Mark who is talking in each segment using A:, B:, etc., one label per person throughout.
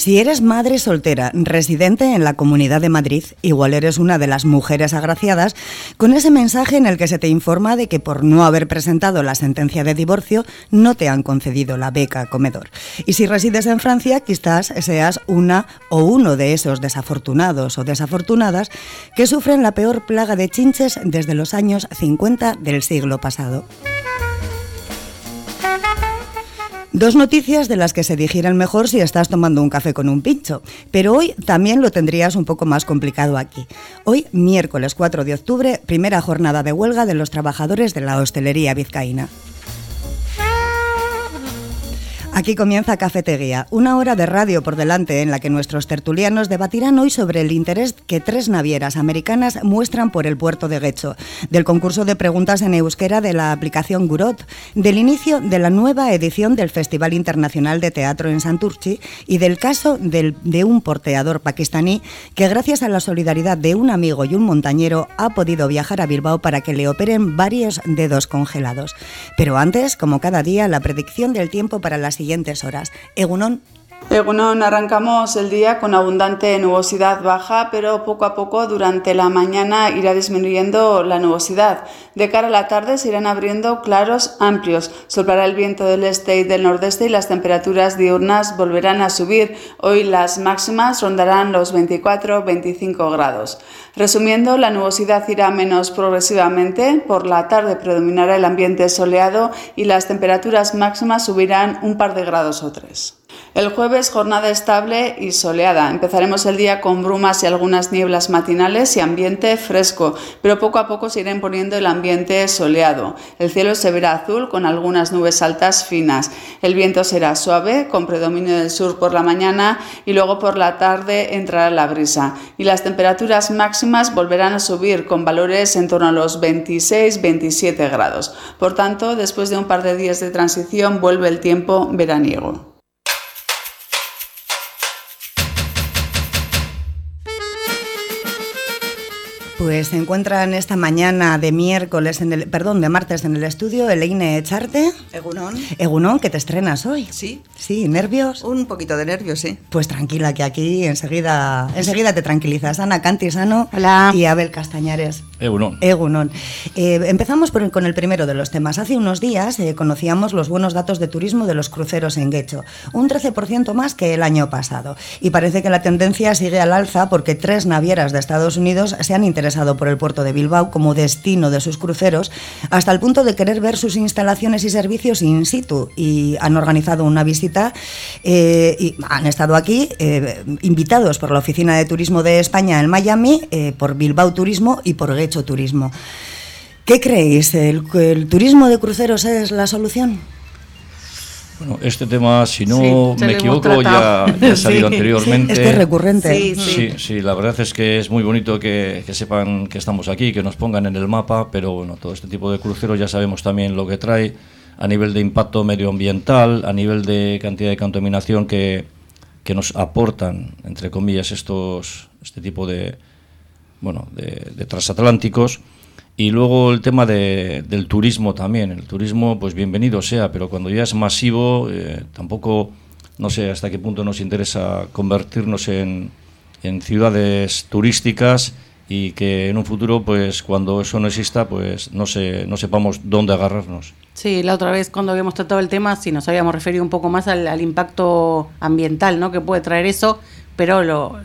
A: Si eres madre soltera, residente en la Comunidad de Madrid, igual eres una de las mujeres agraciadas con ese mensaje en el que se te informa de que por no haber presentado la sentencia de divorcio no te han concedido la beca comedor. Y si resides en Francia, quizás seas una o uno de esos desafortunados o desafortunadas que sufren la peor plaga de chinches desde los años 50 del siglo pasado. Dos noticias de las que se digieren mejor si estás tomando un café con un pincho, pero hoy también lo tendrías un poco más complicado aquí. Hoy, miércoles 4 de octubre, primera jornada de huelga de los trabajadores de la hostelería vizcaína. Aquí comienza Cafetería, una hora de radio por delante en la que nuestros tertulianos debatirán hoy sobre el interés que tres navieras americanas muestran por el puerto de Guecho, del concurso de preguntas en euskera de la aplicación Gurot, del inicio de la nueva edición del Festival Internacional de Teatro en Santurchi y del caso de un porteador pakistaní que gracias a la solidaridad de un amigo y un montañero ha podido viajar a Bilbao para que le operen varios dedos congelados. Pero antes, como cada día, la predicción del tiempo para las siguientes horas. Egunon.
B: Egunon, arrancamos el día con abundante nubosidad baja, pero poco a poco durante la mañana irá disminuyendo la nubosidad. De cara a la tarde se irán abriendo claros amplios. Soplará el viento del este y del nordeste y las temperaturas diurnas volverán a subir. Hoy las máximas rondarán los 24-25 grados. Resumiendo, la nubosidad irá menos progresivamente. Por la tarde predominará el ambiente soleado y las temperaturas máximas subirán un par de grados o tres. El jueves jornada estable y soleada. Empezaremos el día con brumas y algunas nieblas matinales y ambiente fresco, pero poco a poco se irá imponiendo el ambiente soleado. El cielo se verá azul con algunas nubes altas finas. El viento será suave con predominio del sur por la mañana y luego por la tarde entrará la brisa. Y las temperaturas máximas volverán a subir con valores en torno a los 26-27 grados. Por tanto, después de un par de días de transición vuelve el tiempo veraniego.
A: Pues se encuentran esta mañana de miércoles, en el, perdón, de martes en el estudio Eleine Echarte.
C: Egunon.
A: Egunon, que te estrenas hoy.
C: Sí.
A: Sí, ¿nervios?
C: Un poquito de nervios, sí.
A: Pues tranquila, que aquí enseguida, enseguida te tranquilizas. Ana Cantisano
D: Hola.
A: y Abel Castañares.
E: Egunon.
A: Eh, empezamos con el primero de los temas. Hace unos días eh, conocíamos los buenos datos de turismo de los cruceros en Guecho, un 13% más que el año pasado. Y parece que la tendencia sigue al alza porque tres navieras de Estados Unidos se han interesado por el puerto de Bilbao como destino de sus cruceros, hasta el punto de querer ver sus instalaciones y servicios in situ. Y han organizado una visita eh, y han estado aquí invitados por la Oficina de Turismo de España en Miami, por Bilbao Turismo y por Guecho Turismo. ¿Qué creéis? ¿El, el turismo de cruceros es la solución?
E: Bueno, este tema, si no
D: Sí,
E: me equivoco, ya, ya ha salido
D: Sí.
E: anteriormente.
A: Es que es recurrente.
D: Sí,
E: Sí, sí, la verdad es que es muy bonito que, que sepan que estamos aquí, que nos pongan en el mapa, pero bueno, todo este tipo de cruceros ya sabemos también lo que trae a nivel de impacto medioambiental, a nivel de cantidad de contaminación que, que nos aportan, entre comillas, estos, este tipo de, bueno, de, de transatlánticos. Y luego el tema de- del turismo también. El turismo, pues bienvenido sea, pero cuando ya es masivo, eh, tampoco, no sé hasta qué punto nos interesa convertirnos en, ciudades turísticas y que en un futuro, pues cuando eso no exista, pues no, sé, no sepamos dónde agarrarnos.
D: Sí, la otra vez cuando habíamos tratado el tema, sí nos habíamos referido un poco más al, al impacto ambiental ¿no? que puede traer eso, pero lo,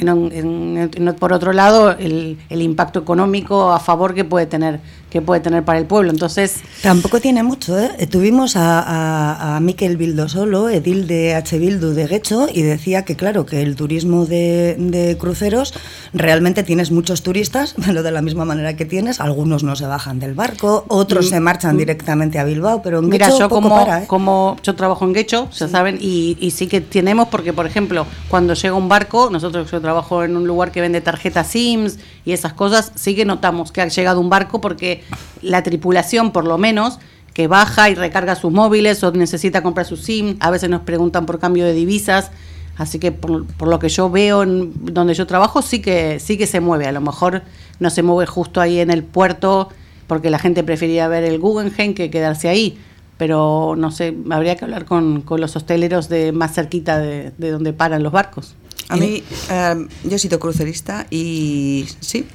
D: en en- por otro lado, el, el impacto económico a favor que puede tener que puede tener para el pueblo. Entonces,
A: Tampoco tiene mucho, ¿eh? Tuvimos a, a, a Miquel Bildo solo, edil de H. Bildu de Guecho, y decía que, claro, que el turismo de, de cruceros realmente tienes muchos turistas, pero de la misma manera que tienes, algunos no se bajan del barco, otros se marchan directamente a Bilbao, pero en
D: Mira,
A: Guecho
D: yo
A: poco
D: como,
A: para, ¿eh?
D: como yo trabajo en Guecho, ya saben, y, y sí que tenemos, porque por ejemplo, cuando llega un barco, nosotros yo trabajo en un lugar que vende tarjetas SIMS y esas cosas, sí que notamos que ha llegado un barco porque la tripulación, por lo menos, que baja y recarga sus móviles o necesita comprar su SIM, a veces nos preguntan por cambio de divisas. Así que por, por lo que yo veo en donde yo trabajo, sí que, sí que se mueve. A lo mejor no se mueve justo ahí en el puerto, porque la gente prefería ver el Guggenheim que quedarse ahí pero no sé, habría que hablar con, con los hosteleros de más cerquita de, de donde paran los barcos.
C: A mí, eh, yo he sido crucerista y sí,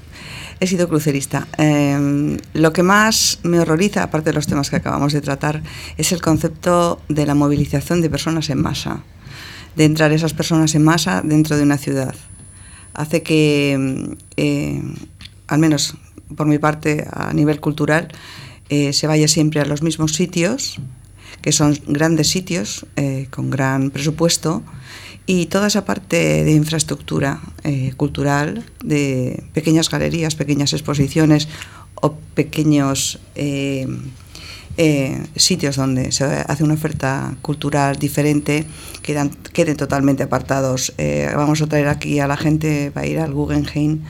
C: he sido crucerista. Eh, lo que más me horroriza, aparte de los temas que acabamos de tratar, es el concepto de la movilización de personas en masa, de entrar esas personas en masa dentro de una ciudad. Hace que, eh, al menos por mi parte, a nivel cultural, eh, se vaya siempre a los mismos sitios, que son grandes sitios eh, con gran presupuesto, y toda esa parte de infraestructura eh, cultural, de pequeñas galerías, pequeñas exposiciones o pequeños eh, eh, sitios donde se hace una oferta cultural diferente, quedan, queden totalmente apartados. Eh, vamos a traer aquí a la gente, va a ir al Guggenheim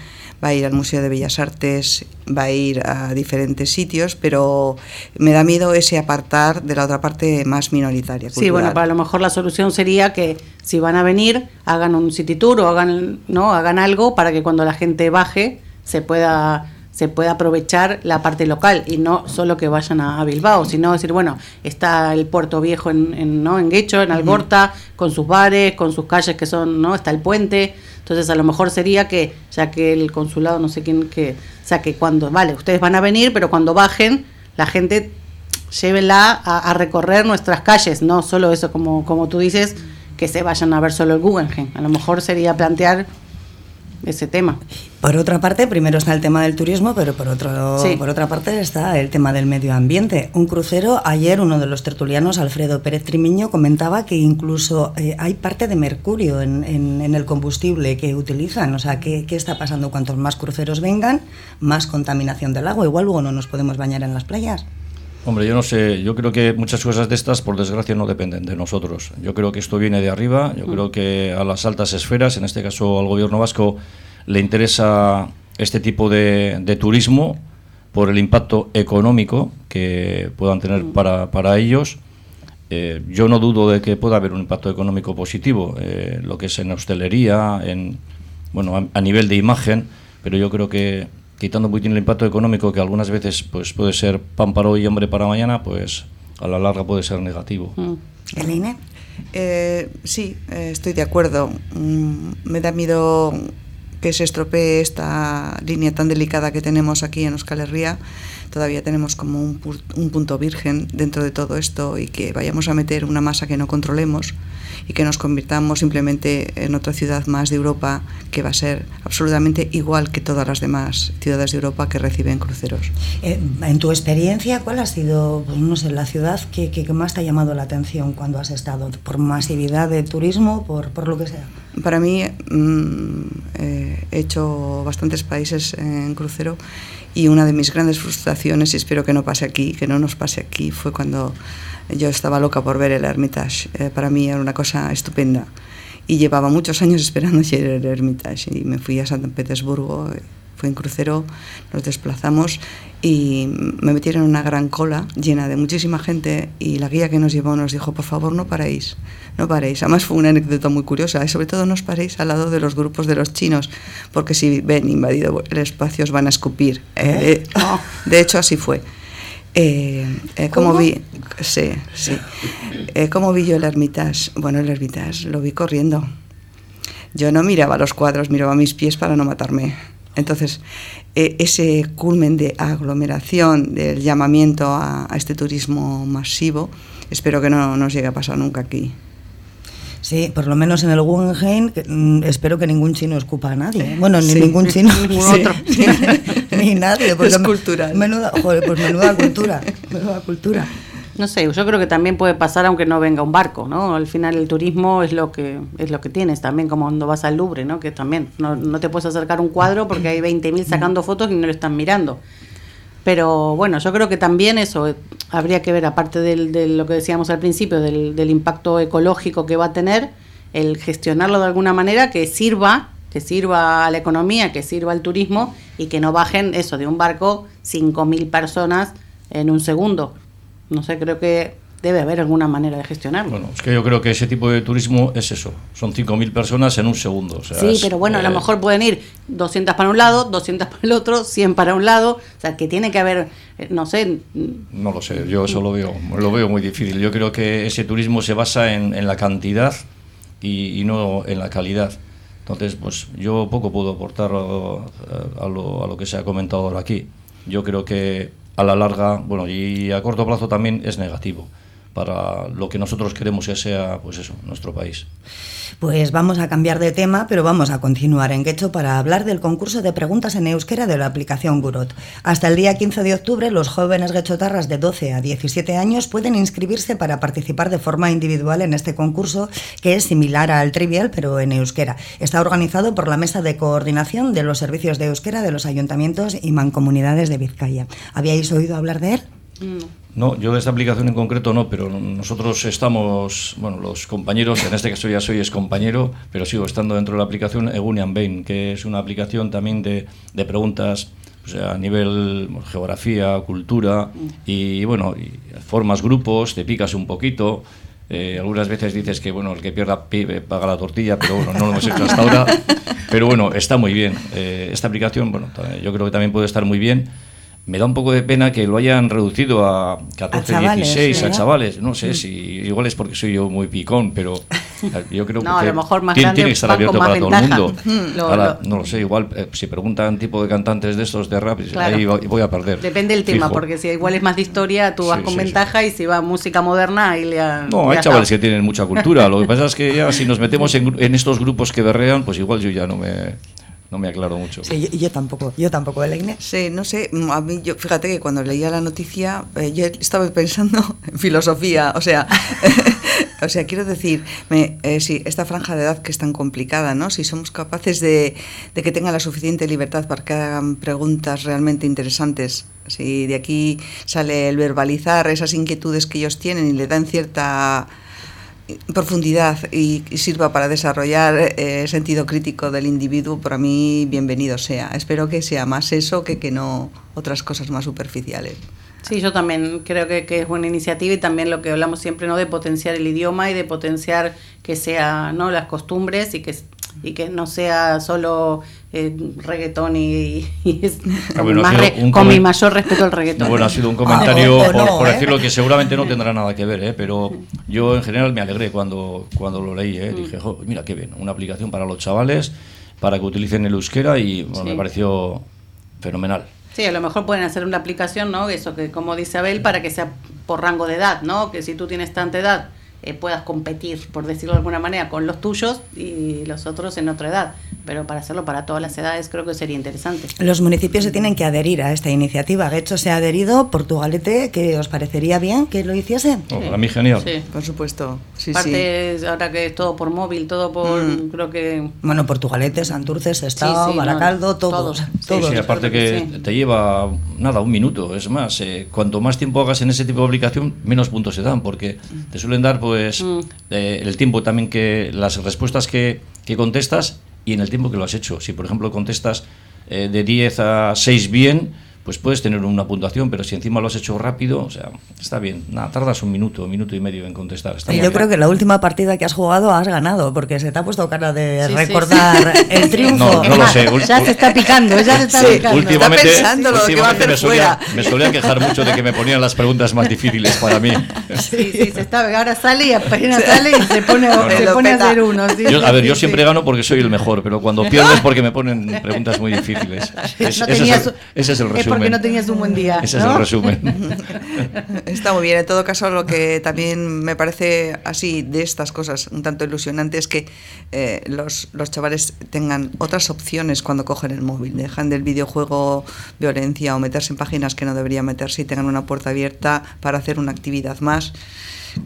C: va a ir al Museo de Bellas Artes, va a ir a diferentes sitios, pero me da miedo ese apartar de la otra parte más minoritaria.
D: Sí, bueno, para lo mejor la solución sería que si van a venir, hagan un city tour o hagan, ¿no? hagan algo para que cuando la gente baje se pueda se pueda aprovechar la parte local y no solo que vayan a, a Bilbao, sino decir, bueno, está el puerto viejo en, en, ¿no? en Guecho, en Algorta, con sus bares, con sus calles que son, ¿no? Está el puente, entonces a lo mejor sería que, ya que el consulado, no sé quién, que, o sea, que cuando, vale, ustedes van a venir, pero cuando bajen, la gente llévela a, a recorrer nuestras calles, no solo eso, como, como tú dices, que se vayan a ver solo el Guggenheim. A lo mejor sería plantear ese tema.
A: Por otra parte, primero está el tema del turismo, pero por, otro,
D: Sí.
A: por otra parte está el tema del medio ambiente. Un crucero, ayer uno de los tertulianos, Alfredo Pérez Trimiño, comentaba que incluso eh, hay parte de mercurio en, en- en el combustible que utilizan. O sea, ¿qué, ¿qué está pasando? Cuantos más cruceros vengan, más contaminación del agua. Igual luego no nos podemos bañar en las playas.
E: Hombre, yo no sé, yo creo que muchas cosas de estas, por desgracia, no dependen de nosotros. Yo creo que esto viene de arriba, yo creo que a las altas esferas, en este caso al gobierno vasco, le interesa este tipo de, de turismo por el impacto económico que puedan tener para, para ellos. Eh, yo no dudo de que pueda haber un impacto económico positivo, eh, lo que es en hostelería, en, bueno, a, a nivel de imagen, pero yo creo que quitando un poquitín el impacto económico, que algunas veces pues puede ser pan para hoy y hambre para mañana, pues a la larga puede ser negativo.
D: Mm.
A: Eline.
C: Eh, sí, eh, estoy de acuerdo. Mm, me da miedo que se estropee esta línea tan delicada que tenemos aquí en Euskal Herria. Todavía tenemos como un, pu- un punto virgen dentro de todo esto y que vayamos a meter una masa que no controlemos y que nos convirtamos simplemente en otra ciudad más de Europa que va a ser absolutamente igual que todas las demás ciudades de Europa que reciben cruceros.
A: Eh, en tu experiencia, ¿cuál ha sido, pues, no sé, la ciudad que, que- que más te ha llamado la atención cuando has estado? ¿Por masividad de turismo, por, por lo que sea?
C: Para mí, mm, eh, he hecho bastantes países en crucero y una de mis grandes frustraciones, y espero que no pase aquí, que no nos pase aquí, fue cuando yo estaba loca por ver el Hermitage. Eh, para mí era una cosa estupenda y llevaba muchos años esperando llegar al Hermitage y me fui a San Petersburgo, eh, fui en crucero, nos desplazamos y me metieron en una gran cola llena de muchísima gente y la guía que nos llevó nos dijo, por favor, no paréis, no paréis. Además fue una anécdota muy curiosa, y sobre todo no os paréis al lado de los grupos de los chinos, porque si ven invadido el espacio os van a escupir. Eh, de, de hecho, así fue. Eh, eh,
A: ¿Cómo?
C: vi, sí, sí. Eh, ¿Cómo vi yo el Hermitage? Bueno, el Hermitage lo vi corriendo. Yo no miraba los cuadros, miraba mis pies para no matarme. Entonces, eh, ese culmen de aglomeración, del llamamiento a, a este turismo masivo, espero que no nos llegue a pasar nunca aquí.
A: Sí, por lo menos en el Guggenheim, mm, espero que ningún chino escupa a nadie. Bueno, ni
C: Sí.
A: ningún chino.
C: Ningún
A: Sí.
C: otro.
A: ni nadie. porque
C: Es cultural.
A: Menuda, joder, pues menuda cultura. Menuda cultura.
D: No sé, yo creo que también puede pasar aunque no venga un barco, ¿no? Al final el turismo es lo que es lo que tienes también, como cuando vas al Louvre, ¿no? Que también no, no te puedes acercar un cuadro porque hay 20.000 sacando fotos y no lo están mirando. Pero bueno, yo creo que también eso eh, habría que ver, aparte del- de lo que decíamos al principio, del, del impacto ecológico que va a tener, el gestionarlo de alguna manera que sirva, que sirva a la economía, que sirva al turismo y que no bajen eso de un barco 5.000 personas en un segundo. No sé, creo que debe haber alguna manera de gestionarlo.
E: Bueno, es que yo creo que ese tipo de turismo es eso, son 5.000 personas en un segundo. o sea,
D: sí,
E: es,
D: pero bueno, a lo mejor pueden ir 200 para un lado, 200 para el otro, 100 para un lado, o sea, que tiene que haber, eh, no sé,
E: No lo sé, yo eso lo veo, lo veo muy difícil. Yo creo que ese turismo se basa en, en la cantidad y, y no en la calidad. Entonces, pues yo poco puedo aportar a, a lo, a lo que se ha comentado ahora aquí. Yo creo que a la larga, bueno, y a corto plazo también es negativo para lo que nosotros queremos que sea, pues eso, nuestro país.
A: Pues vamos a cambiar de tema, pero vamos a continuar en Quecho para hablar del concurso de preguntas en euskera de la aplicación Gurot. Hasta el día 15 de octubre, los jóvenes guechotarras de 12 a 17 años pueden inscribirse para participar de forma individual en este concurso, que es similar al Trivial, pero en euskera. Está organizado por la Mesa de Coordinación de los Servicios de Euskera de los Ayuntamientos y Mancomunidades de Vizcaya. ¿Habíais oído hablar de él?
E: No, yo de esta aplicación en concreto no, pero nosotros estamos, bueno, los compañeros, en este caso ya soy ex compañero, pero sigo estando dentro de la aplicación Egunian Bain, que es una aplicación también de, de preguntas a nivel bueno, geografía, cultura y bueno, y formas grupos, te picas un poquito. eh, algunas veces dices que bueno, el que pierda pi- paga la tortilla, pero bueno, no lo hemos hecho hasta ahora. Pero bueno, está muy bien. Eh, esta aplicación, bueno, yo creo que también puede estar muy bien. Me da un poco de pena que lo hayan reducido a 14,
A: chavales,
E: 16, a
A: ¿verdad?
E: chavales. No sé si igual es porque soy yo muy picón, pero yo creo
D: No, a
E: que
D: lo mejor más
E: tiene, que estar abierto para todo el mundo.
D: Mm. Lo-
E: Ahora,
D: lo-
E: no lo sé, igual eh, si preguntan tipo de cantantes de estos de rap,
D: Claro.
E: ahí voy a perder.
D: Depende del tema,
E: Fijo.
D: porque si igual es más de historia, tú vas
E: Sí,
D: con
E: sí, sí.
D: ventaja y si va música moderna, ahí le ha-
E: No,
D: le
E: hay
D: ha
E: chavales que tienen mucha cultura. Lo que pasa es que ya si nos metemos en, en estos grupos que berrean, pues igual yo ya no me, no me aclaro mucho.
A: Sí, yo, yo tampoco, yo tampoco, Elaine.
C: Sí, no sé, a mí yo, fíjate que cuando leía la noticia eh, yo estaba pensando en filosofía, o sea, o sea, quiero decir, me, eh, si esta franja de edad que es tan complicada, ¿no? Si somos capaces de, de que tengan la suficiente libertad para que hagan preguntas realmente interesantes, si de aquí sale el verbalizar esas inquietudes que ellos tienen y le dan cierta profundidad y, sirva para desarrollar eh, sentido crítico del individuo, para mí bienvenido sea. Espero que sea más eso que que no otras cosas más superficiales.
D: Sí, yo también creo que, que es buena iniciativa y también lo que hablamos siempre, ¿no? De potenciar el idioma y de potenciar que sea, ¿no? Las costumbres y que, y que no sea solo eh, reggaetón y, y es
E: Ah, bueno,
D: más re- con mi mayor respeto al reggaetón.
E: Bueno, ha sido un comentario,
A: Ah,
E: por,
A: no,
E: por
A: ¿eh?
E: decirlo, que seguramente no tendrá nada que ver, ¿eh? pero yo en general me alegré cuando, cuando lo leí. ¿eh? Dije, "Jo, mira qué bien, una aplicación para los chavales, para que utilicen el euskera y bueno,
D: Sí.
E: me pareció fenomenal.
D: Sí, a lo mejor pueden hacer una aplicación, ¿no? Eso que, como dice Abel, para que sea por rango de edad, ¿no? Que si tú tienes tanta edad, eh, puedas competir, por decirlo de alguna manera, con los tuyos y los otros en otra edad. Pero para hacerlo para todas las edades creo que sería interesante.
A: Los municipios se tienen que adherir a esta iniciativa. De hecho, se ha adherido Portugalete, que os parecería bien que lo hiciese.
E: No, para mí genial.
D: Sí.
C: Por supuesto, sí,
D: ahora que es todo por móvil, todo por.
C: Mm.
D: Creo que.
A: Bueno, Portugalete, Santurce, Sestao,
D: Sí, sí, no,
A: Baracaldo, todos.
D: todos. Sí,
E: Sí,
A: todos.
E: sí, aparte que
D: que sí.
E: te lleva nada, un minuto. Es más, eh, cuanto más tiempo hagas en ese tipo de aplicación, menos puntos se dan, porque te suelen dar pues
D: Mm.
E: eh, el tiempo también que las respuestas que, que contestas y en el tiempo que lo has hecho. Si por ejemplo contestas eh, de 10 a 6 bien, pues puedes tener una puntuación, pero si encima lo has hecho rápido, o sea, está bien. Nada, tardas un minuto, minuto y medio en contestar. Está
A: Y yo
E: bien.
A: creo que la última partida que has jugado has ganado, porque se te ha puesto cara de
D: Sí, sí,
A: recordar el triunfo.
E: No, no lo sé.
D: Ya se está picando, ya se está
C: Sí,
D: picando.
E: Últimamente,
C: Está pensando lo que va a
E: últimamente
C: hacer
E: me, solía,
C: fuera.
E: me solía quejar mucho de que me ponían las preguntas más difíciles para mí.
D: Sí, sí, se está, ahora sale y apenas sale y se pone,
E: No, no.
D: se pone a hacer uno. sí,
E: Yo- a
D: sí,
E: ver,
D: sí,
E: yo
D: sí.
E: siempre gano porque soy el mejor, pero cuando pierdo es porque me ponen preguntas muy difíciles. Es-
D: No
E: ese, es el, ese es el
D: Es
E: resumen.
D: porque no tenías un buen día.
E: Ese es
D: ¿no?
E: el resumen.
C: Está muy bien. En todo caso, lo que también me parece así de estas cosas un tanto ilusionante es que eh, los, los chavales tengan otras opciones cuando cogen el móvil. Dejan del videojuego violencia o meterse en páginas que no deberían meterse y tengan una puerta abierta para hacer una actividad más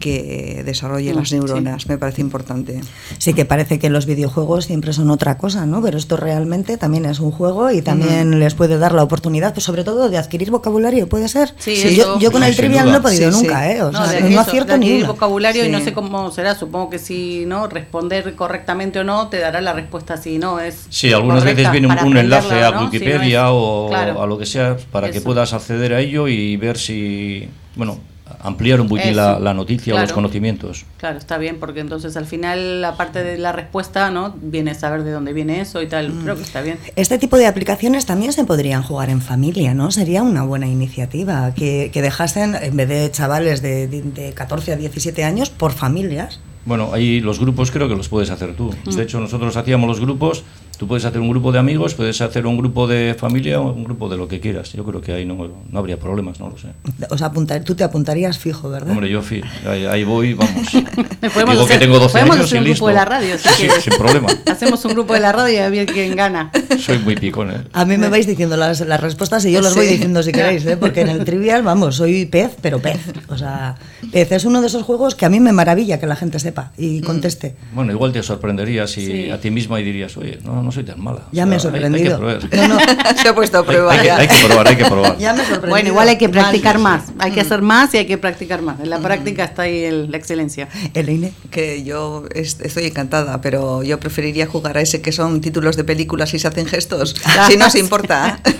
C: que desarrolle las
D: sí.
C: neuronas. Me parece importante.
A: Sí que parece que los videojuegos siempre son otra cosa, ¿no? Pero esto realmente también es un juego y también les puede dar la oportunidad, pues sobre todo de adquirir vocabulario, ¿puede ser?
D: Sí,
A: yo,
D: eso-
A: yo con
E: Sí,
A: el trivial no he podido
C: Sí, sí.
A: nunca, ¿eh? O
D: No,
A: sea, no,
D: eso,
A: acierto
D: de
A: ni
D: adquirir
A: una.
D: vocabulario y no
C: Sí.
D: sé cómo será. Supongo que si no responder correctamente o no te dará la respuesta si no es.
E: Sí, algunas
D: correcta
E: veces viene un, un enlace a
D: ¿no?
E: Wikipedia
D: Si no es-
E: o
D: claro.
E: a lo que sea para que
D: Eso.
E: puedas acceder a ello y ver si, bueno, ampliar un poquito
D: Eso,
E: la, la noticia o los
D: claro.
E: conocimientos.
D: Claro, está bien, porque entonces al final, aparte de la respuesta, ¿no? Viene saber de dónde viene eso y tal. Creo que está bien.
A: Este tipo de aplicaciones también se podrían jugar en familia, ¿no? Sería una buena iniciativa que, que dejasen, en vez de chavales de, de- de 14 a 17 años, por familias.
E: Bueno, ahí los grupos creo que los puedes hacer tú. De hecho, nosotros hacíamos los grupos, tú puedes hacer un grupo de amigos, puedes hacer un grupo de familia o un grupo de lo que quieras. Yo creo que ahí no, no habría problemas, no lo sé.
A: O sea, apuntar, tú te apuntarías fijo, ¿verdad?
E: Hombre, yo fi- ahí, ahí voy, vamos.
D: Podemos
E: Digo que tengo 12
D: podemos
E: años
D: hacer
E: y
D: un
E: listo.
D: grupo de la radio, si
E: Sí,
D: quieres.
E: sin problema.
D: Hacemos un grupo de la radio y a ver quién gana.
E: Soy muy picón, ¿eh?
A: A mí me vais diciendo las, las respuestas y yo las
C: Sí.
A: voy diciendo si queréis, ¿eh? porque en el trivial, vamos, soy pez, pero pez. O sea, pez es uno de esos juegos que a mí me maravilla que la gente sepa y conteste.
E: Bueno, igual te sorprenderías si
D: Sí.
E: a ti misma y dirías, oye, no, no soy tan mala.
A: Ya
E: O
A: me he
E: hay-
A: sorprendido.
E: Hay, que probar.
A: No, no,
C: Se ha puesto a prueba
E: hay que-
C: ya.
E: hay que probar, hay que probar.
A: ya me he sorprendido.
D: Bueno, igual hay que practicar más. Hay que hacer más y hay que practicar más. En la práctica está ahí el- la excelencia.
A: Eleine.
C: Que yo est- estoy encantada, pero yo preferiría jugar a ese que son títulos de películas y se hacen gestos, si no os importa.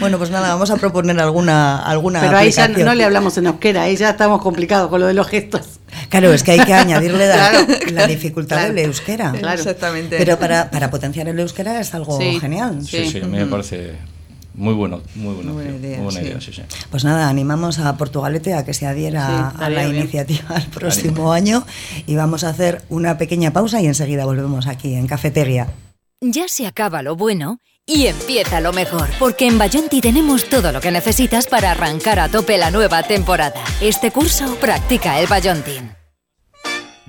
A: Bueno, pues nada, vamos a proponer alguna, alguna
D: Pero ahí ya
A: aplicación.
D: no le hablamos en euskera, ahí ya estamos complicados con lo de los gestos.
A: Claro, es que hay que añadirle la,
D: Claro.
A: la dificultad
D: Claro.
A: del euskera.
D: Claro.
C: Exactamente.
A: Pero para, para potenciar el euskera es algo
D: Sí.
A: genial.
E: Sí, sí, a mí me parece muy bueno, muy buena,
C: Muy buena idea,
E: muy buena
C: sí.
E: idea, sí, sí.
A: Pues nada, animamos a Portugalete a que se
D: Sí,
A: adhiera a la
D: bien.
A: iniciativa el próximo año y vamos a hacer una pequeña pausa y enseguida volvemos aquí en Cafetería.
F: Ya se acaba lo bueno y empieza lo mejor, porque en Bayonti tenemos todo lo que necesitas para arrancar a tope la nueva temporada. Este curso practica el Bayontin.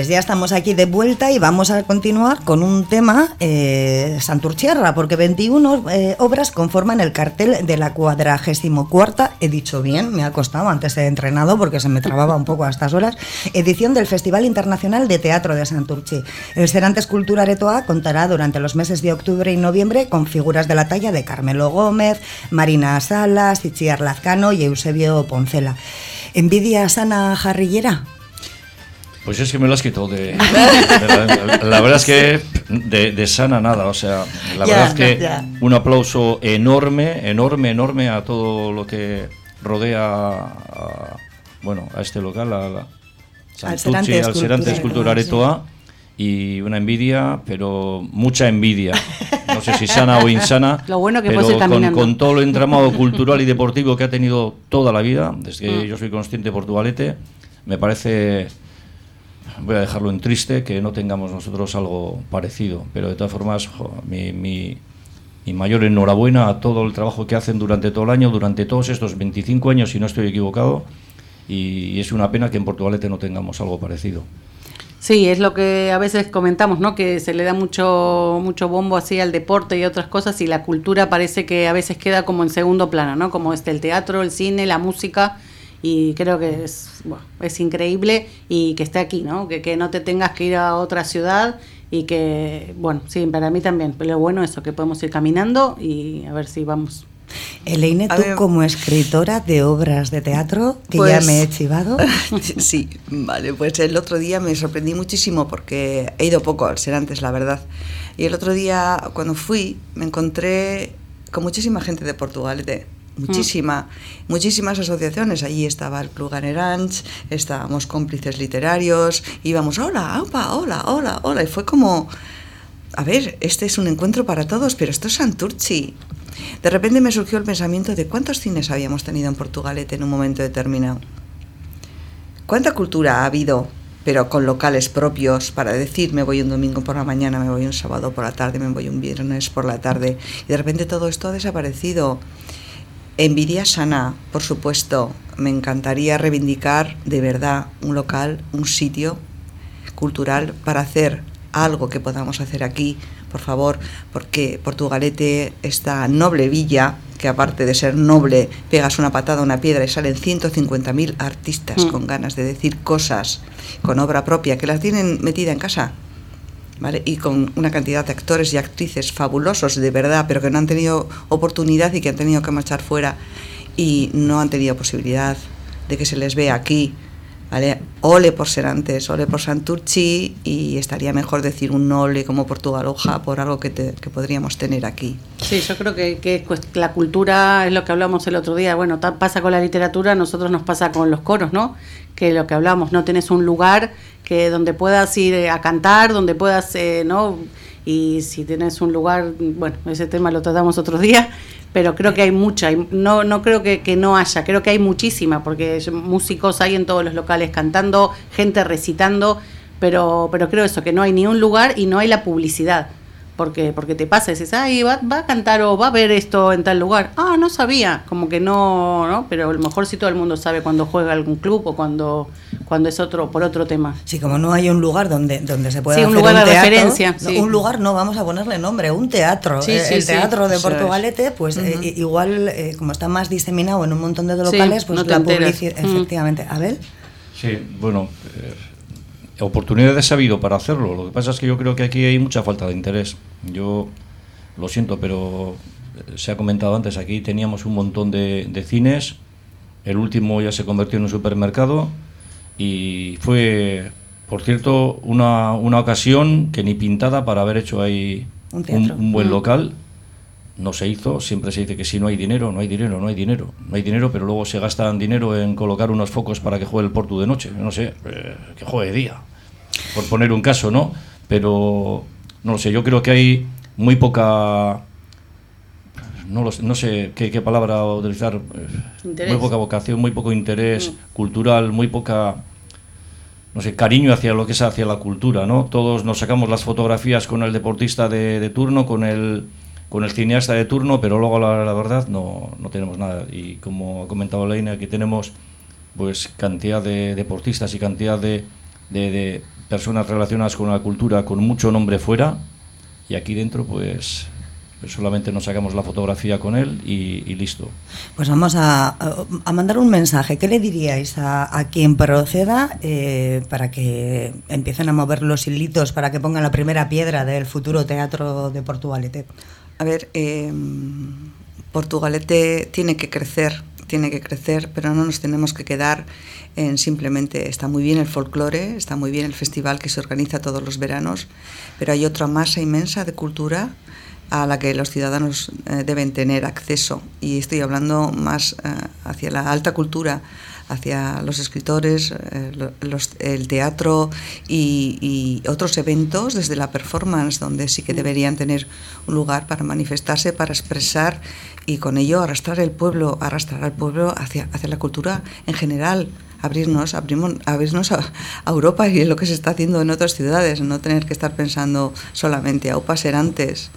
A: Pues ya estamos aquí de vuelta y vamos a continuar con un tema eh, Santurchierra, porque 21 eh, obras conforman el cartel de la cuadragésimo cuarta, he dicho bien, me ha costado, antes he entrenado porque se me trababa un poco a estas horas, edición del Festival Internacional de Teatro de Santurchi. El Serantes Cultura Aretoa contará durante los meses de octubre y noviembre con figuras de la talla de Carmelo Gómez, Marina Salas, Itziar Lazcano y Eusebio Poncela. ¿Envidia sana jarrillera?
E: Pues es que me lo has quitado de... de la, la verdad es que de, de sana nada, o sea, la
A: Ya,
E: verdad es que
A: ya.
E: un aplauso enorme, enorme, enorme a todo lo que rodea a, bueno, a este local, a la
A: Serantes
E: al Serantes
A: Cultura Aretoa,
E: y una envidia, pero mucha envidia. No sé si sana o insana.
D: Lo bueno que
E: pero
D: puedes ir
E: con, con todo el entramado cultural y deportivo que ha tenido toda la vida, desde
D: Mm.
E: que yo soy consciente de Portugalete, me parece voy a dejarlo en triste que no tengamos nosotros algo parecido. Pero de todas formas, mi mayor enhorabuena a todo el trabajo que hacen durante todo el año, durante todos estos 25 años, si no estoy equivocado. Y es una pena que en Portugalete no tengamos algo parecido.
D: Sí, es lo que a veces comentamos, ¿no? Que se le da mucho mucho bombo así al deporte y otras cosas y la cultura parece que a veces queda como en segundo plano, ¿no? Como este el teatro, el cine, la música y creo que es bueno, es increíble y que esté aquí, ¿no? Que, que no te tengas que ir a otra ciudad y que bueno, sí, para mí también, pero bueno es eso que podemos ir caminando y a ver si vamos.
A: Eleine,
C: A
A: tú
C: ver.
A: como escritora de obras de teatro, que ya
C: Pues-
A: me he chivado,
C: Sí, vale, pues el otro día me sorprendí muchísimo porque he ido poco al Serantes, la verdad. Y el otro día, cuando fui, me encontré con muchísima gente de Portugalete. Muchísima, muchísimas asociaciones. Allí estaba el Club Ganeranch, estábamos cómplices literarios, íbamos, hola, opa, hola, hola, hola. Y fue como, a ver, este es un encuentro para todos, pero esto es Santurchi. De repente me surgió el pensamiento de cuántos cines habíamos tenido en Portugalete en un momento determinado. ¿Cuánta cultura ha habido pero con locales propios para decir me voy un domingo por la mañana, me voy un sábado por la tarde, me voy un viernes por la tarde y de repente todo esto ha desaparecido. Envidia sana, por supuesto, me encantaría reivindicar de verdad un local, un sitio cultural para hacer algo que podamos hacer aquí, por favor, porque Portugalete, esta noble villa, que aparte de ser noble, pegas una patada a una piedra y salen 150.000 artistas
D: Mm.
C: con ganas de decir cosas, con obra propia, que las tienen metida en casa. ¿Vale? Y con una cantidad de actores y actrices fabulosos de verdad, pero que no han tenido oportunidad y que han tenido que marchar fuera y no han tenido posibilidad de que se les vea aquí. Ole por Serantes, ole por Santurchi y estaría mejor decir un ole como Portugaloja por algo que, te- que podríamos tener aquí.
D: Sí, yo creo que, la cultura es lo que hablamos el otro día. Bueno, pasa con la literatura, nosotros nos pasa con los coros, ¿no? Que lo que hablamos, no tenés un lugar que donde puedas ir eh, a cantar, donde puedas, eh, ¿no? Y si tenés un lugar, bueno, ese tema lo tratamos otro día, pero creo que hay mucha, no, no creo que, que no haya, creo que hay muchísima, porque músicos hay en todos los locales cantando, gente recitando, pero, pero creo eso, que no hay ni un lugar y no hay la publicidad porque porque te pasa y dices, ay, va, va a cantar o va a ver esto en tal lugar. Ah, no sabía, como que no, ¿no? Pero a lo mejor sí todo el mundo sabe cuando juega algún club o cuando, cuando es otro por otro tema.
A: Sí, como no hay un lugar donde, donde se pueda
D: Sí, un
A: hacer
D: lugar de
A: teatro,
D: referencia, sí.
A: Un lugar, no, vamos a ponerle nombre, un teatro.
D: Sí,
A: Eh,
D: sí,
A: el
D: sí.
A: teatro de. Portugalete, pues eh, igual, eh, como está más diseminado en un montón de
D: Sí,
A: locales, pues
D: no te
A: la publicidad, efectivamente. Abel.
E: Sí, bueno, eh, oportunidades ha habido para hacerlo. Lo que pasa es que yo creo que aquí hay mucha falta de interés. Yo lo siento, pero eh, se ha comentado antes, aquí teníamos un montón de, de cines. El último ya se convirtió en un supermercado y fue, por cierto, una, una ocasión que ni pintada para haber hecho ahí
A: Un
E: un,
A: teatro.
E: un buen
D: Mm.
E: local. No se hizo, siempre se dice que si no hay dinero, no hay dinero, no hay dinero, no hay dinero, pero luego se gastan dinero en colocar unos focos para que juegue el Portu de noche, no sé, eh, que juegue de día, por poner un caso, ¿no? Pero, no lo sé, yo creo que hay muy poca, no, lo sé, no sé qué, qué palabra utilizar, eh,
D: Interés.
E: muy poca vocación, muy poco interés cultural, muy poca no sé, cariño hacia lo que es hacia la cultura, ¿no? Todos nos sacamos las fotografías con el deportista de, de turno, con el, con el cineasta de turno, pero luego la, la verdad no, no tenemos nada. Y como ha comentado Leina, aquí tenemos pues cantidad de deportistas y cantidad de personas relacionadas con la cultura con mucho nombre fuera y aquí dentro pues, pues solamente nos sacamos la fotografía con él y, y listo.
A: Pues vamos a, a- a mandar un mensaje. ¿Qué le diríais a, a quien proceda eh, para que empiecen a mover los hilitos, para que pongan la primera piedra del futuro teatro de Portugalete?
C: A ver, eh, Portugalete tiene que crecer, tiene que crecer, pero no nos tenemos que quedar en simplemente está muy bien el folclore, está muy bien el festival que se organiza todos los veranos, pero hay otra masa inmensa de cultura a la que los ciudadanos eh, deben tener acceso. Y estoy hablando más eh, hacia la alta cultura, hacia los escritores, eh, lo- los- el teatro y, y otros eventos, desde la performance, donde sí que deberían tener un lugar para manifestarse, para expresar y con ello arrastrar el pueblo, arrastrar al pueblo hacia, hacia la cultura en general. Abrirnos, abrimos, abrirnos a, a Europa y lo que se está haciendo en otras ciudades, no tener que estar pensando solamente AUPA Serantes,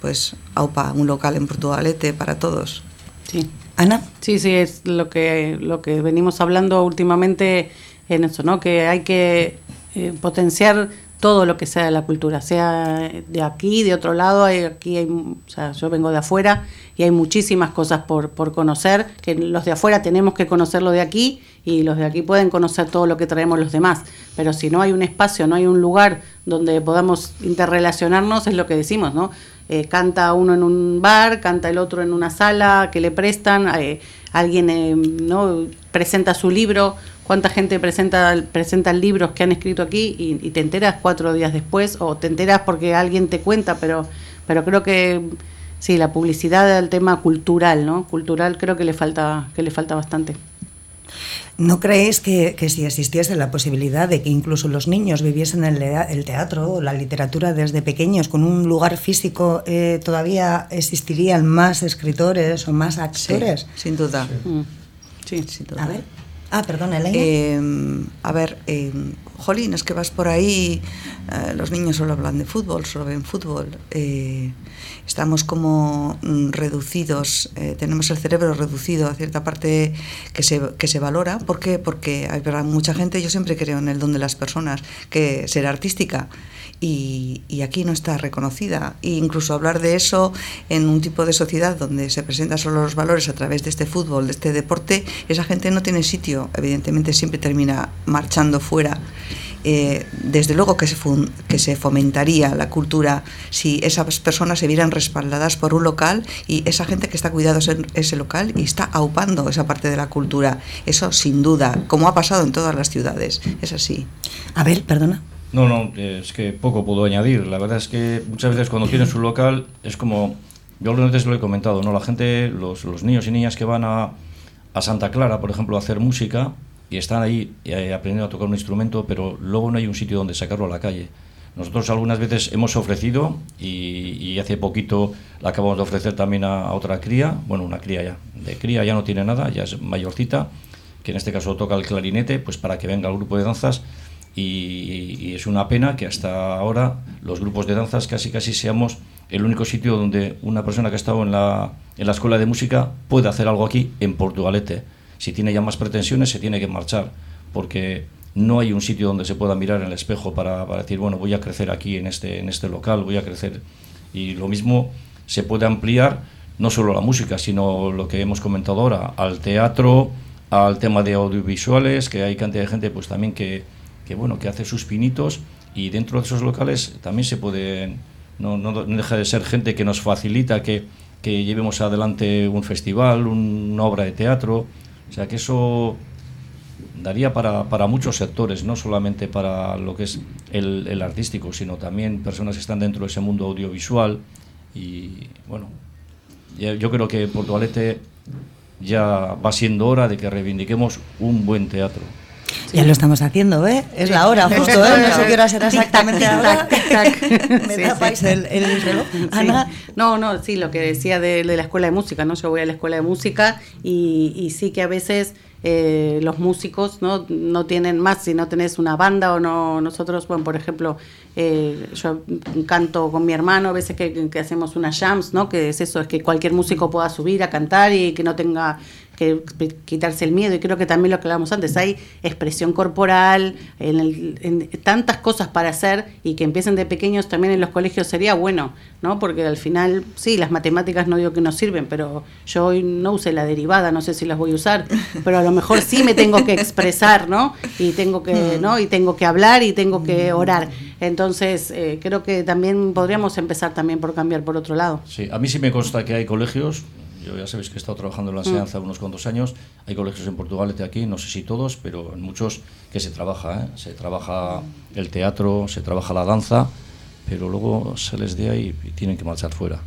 C: pues AUPA, un local en Portugalete para todos.
D: Sí.
A: Ana.
D: Sí, sí, es lo que, lo que venimos hablando últimamente en eso, ¿no? Que hay que eh, potenciar todo lo que sea de la cultura, sea de aquí, de otro lado, hay, aquí hay, o sea, yo vengo de afuera y hay muchísimas cosas por, por conocer, que los de afuera tenemos que conocer lo de aquí y los de aquí pueden conocer todo lo que traemos los demás, pero si no hay un espacio, no hay un lugar donde podamos interrelacionarnos, es lo que decimos, ¿no? Eh, canta uno en un bar, canta el otro en una sala que le prestan, eh, alguien eh, no presenta su libro, cuánta gente presenta presenta libros que han escrito aquí y, y te enteras cuatro días después o te enteras porque alguien te cuenta, pero pero creo que sí la publicidad del tema cultural, ¿no? Cultural creo que le falta que le falta bastante.
A: ¿No creéis que, que si existiese la posibilidad de que incluso los niños viviesen el, el teatro o la literatura desde pequeños con un lugar físico, eh, todavía existirían más escritores o más
C: Sí,
A: actores?
C: sin duda.
D: Mm. Sí.
C: sin duda.
A: A ver. Ah, perdón, Elena.
C: Eh, a ver, eh, jolín, es que vas por ahí, eh, los niños solo hablan de fútbol, solo ven fútbol. Eh, estamos como mm, reducidos, eh, tenemos el cerebro reducido a cierta parte que se, que se valora. ¿Por qué? Porque hay mucha gente, yo siempre creo en el don de las personas, que será artística. Y, y, aquí no está reconocida. E incluso hablar de eso en un tipo de sociedad donde se presentan solo los valores a través de este fútbol, de este deporte, esa gente no tiene sitio. Evidentemente siempre termina marchando fuera. Eh, desde luego que se, que se fomentaría la cultura si esas personas se vieran respaldadas por un local y esa gente que está cuidando ese, ese local y está aupando esa parte de la cultura. Eso sin duda, como ha pasado en todas las ciudades. Es así.
A: A ver, perdona.
E: No, no, es que poco puedo añadir. La verdad es que muchas veces cuando tienes un local es como, yo antes lo he comentado, ¿no? La gente, los, los niños y niñas que van a, a Santa Clara, por ejemplo, a hacer música, y están ahí eh, aprendiendo a tocar un instrumento, pero luego no hay un sitio donde sacarlo a la calle. Nosotros algunas veces hemos ofrecido y, hace poquito la acabamos de ofrecer también a, otra cría, bueno, una cría ya, de cría ya no tiene nada, ya es mayorcita, que en este caso toca el clarinete, pues para que venga el grupo de danzas y, es una pena que hasta ahora los grupos de danzas casi casi seamos el único sitio donde una persona que ha estado en la, en la escuela de música puede hacer algo aquí en Portugalete si tiene ya más pretensiones se tiene que marchar, porque no hay un sitio donde se pueda mirar en el espejo para, decir, bueno, voy a crecer aquí en este, en este local, voy a crecer. Y lo mismo se puede ampliar no solo la música, sino lo que hemos comentado ahora, al teatro, al tema de audiovisuales, que hay cantidad de gente pues también que, que bueno, que hace sus pinitos y dentro de esos locales también se puede, no, no, deja de ser gente que nos facilita que, que llevemos adelante un festival, una obra de teatro, o sea que eso daría para, para muchos sectores, no solamente para lo que es el, el, artístico, sino también personas que están dentro de ese mundo audiovisual. Y bueno, yo creo que Portugalete ya va siendo hora de que reivindiquemos un buen teatro.
A: Ya lo estamos haciendo, ¿eh? Es la hora justo, ¿eh? No sé qué hora será exactamente ahora. Me tapáis el, el, reloj. Ana.
D: No, no, sí, lo que decía de, de, la escuela de música, ¿no? Yo voy a la escuela de música y, y sí que a veces eh, los músicos ¿no? no tienen más si no tenés una banda o no nosotros bueno por ejemplo eh, yo canto con mi hermano a veces que, que, hacemos unas jams no que es eso es que cualquier músico pueda subir a cantar y que no tenga que quitarse el miedo y creo que también lo que hablábamos antes hay expresión corporal en, en tantas cosas para hacer y que empiecen de pequeños también en los colegios sería bueno no porque al final sí las matemáticas no digo que no sirven pero yo hoy no usé la derivada no sé si las voy a usar pero a lo mejor sí me tengo que expresar no y tengo que no y tengo que hablar y tengo que orar. Entonces eh, creo que también podríamos empezar también por cambiar por otro lado.
E: Sí a mí sí me consta que hay colegios yo ya sabéis que he estado trabajando en la enseñanza mm. unos cuantos años. Hay colegios en Portugal, este aquí, no sé si todos, pero en muchos que se trabaja. ¿eh? Se trabaja el teatro, se trabaja la danza, pero luego se les de ahí y tienen que marchar fuera.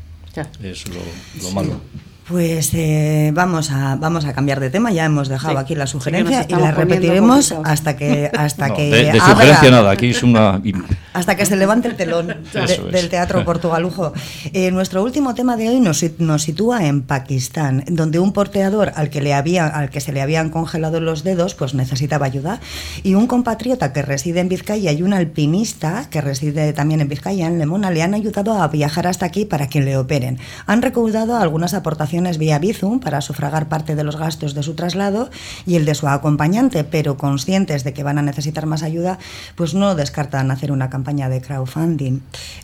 E: Es lo, lo malo.
A: Pues eh, vamos, a, vamos a cambiar de tema, ya hemos dejado aquí la sugerencia y la repetiremos hasta que hasta que
E: de, sugerencia nada, aquí es una
A: hasta que se levante el telón del Teatro Portugalujo. Eh, nuestro último tema de hoy nos, nos sitúa en Pakistán, donde un porteador al que le había, al que se le habían congelado los dedos, pues necesitaba ayuda. Y un compatriota que reside en Vizcaya y un alpinista que reside también en Vizcaya, en Lemona, le han ayudado a viajar hasta aquí para que le operen. Han recaudado algunas aportaciones vía Bizum para sufragar parte de los gastos de su traslado y el de su acompañante, pero conscientes de que van a necesitar más ayuda, pues no descartan hacer una campaña de crowdfunding.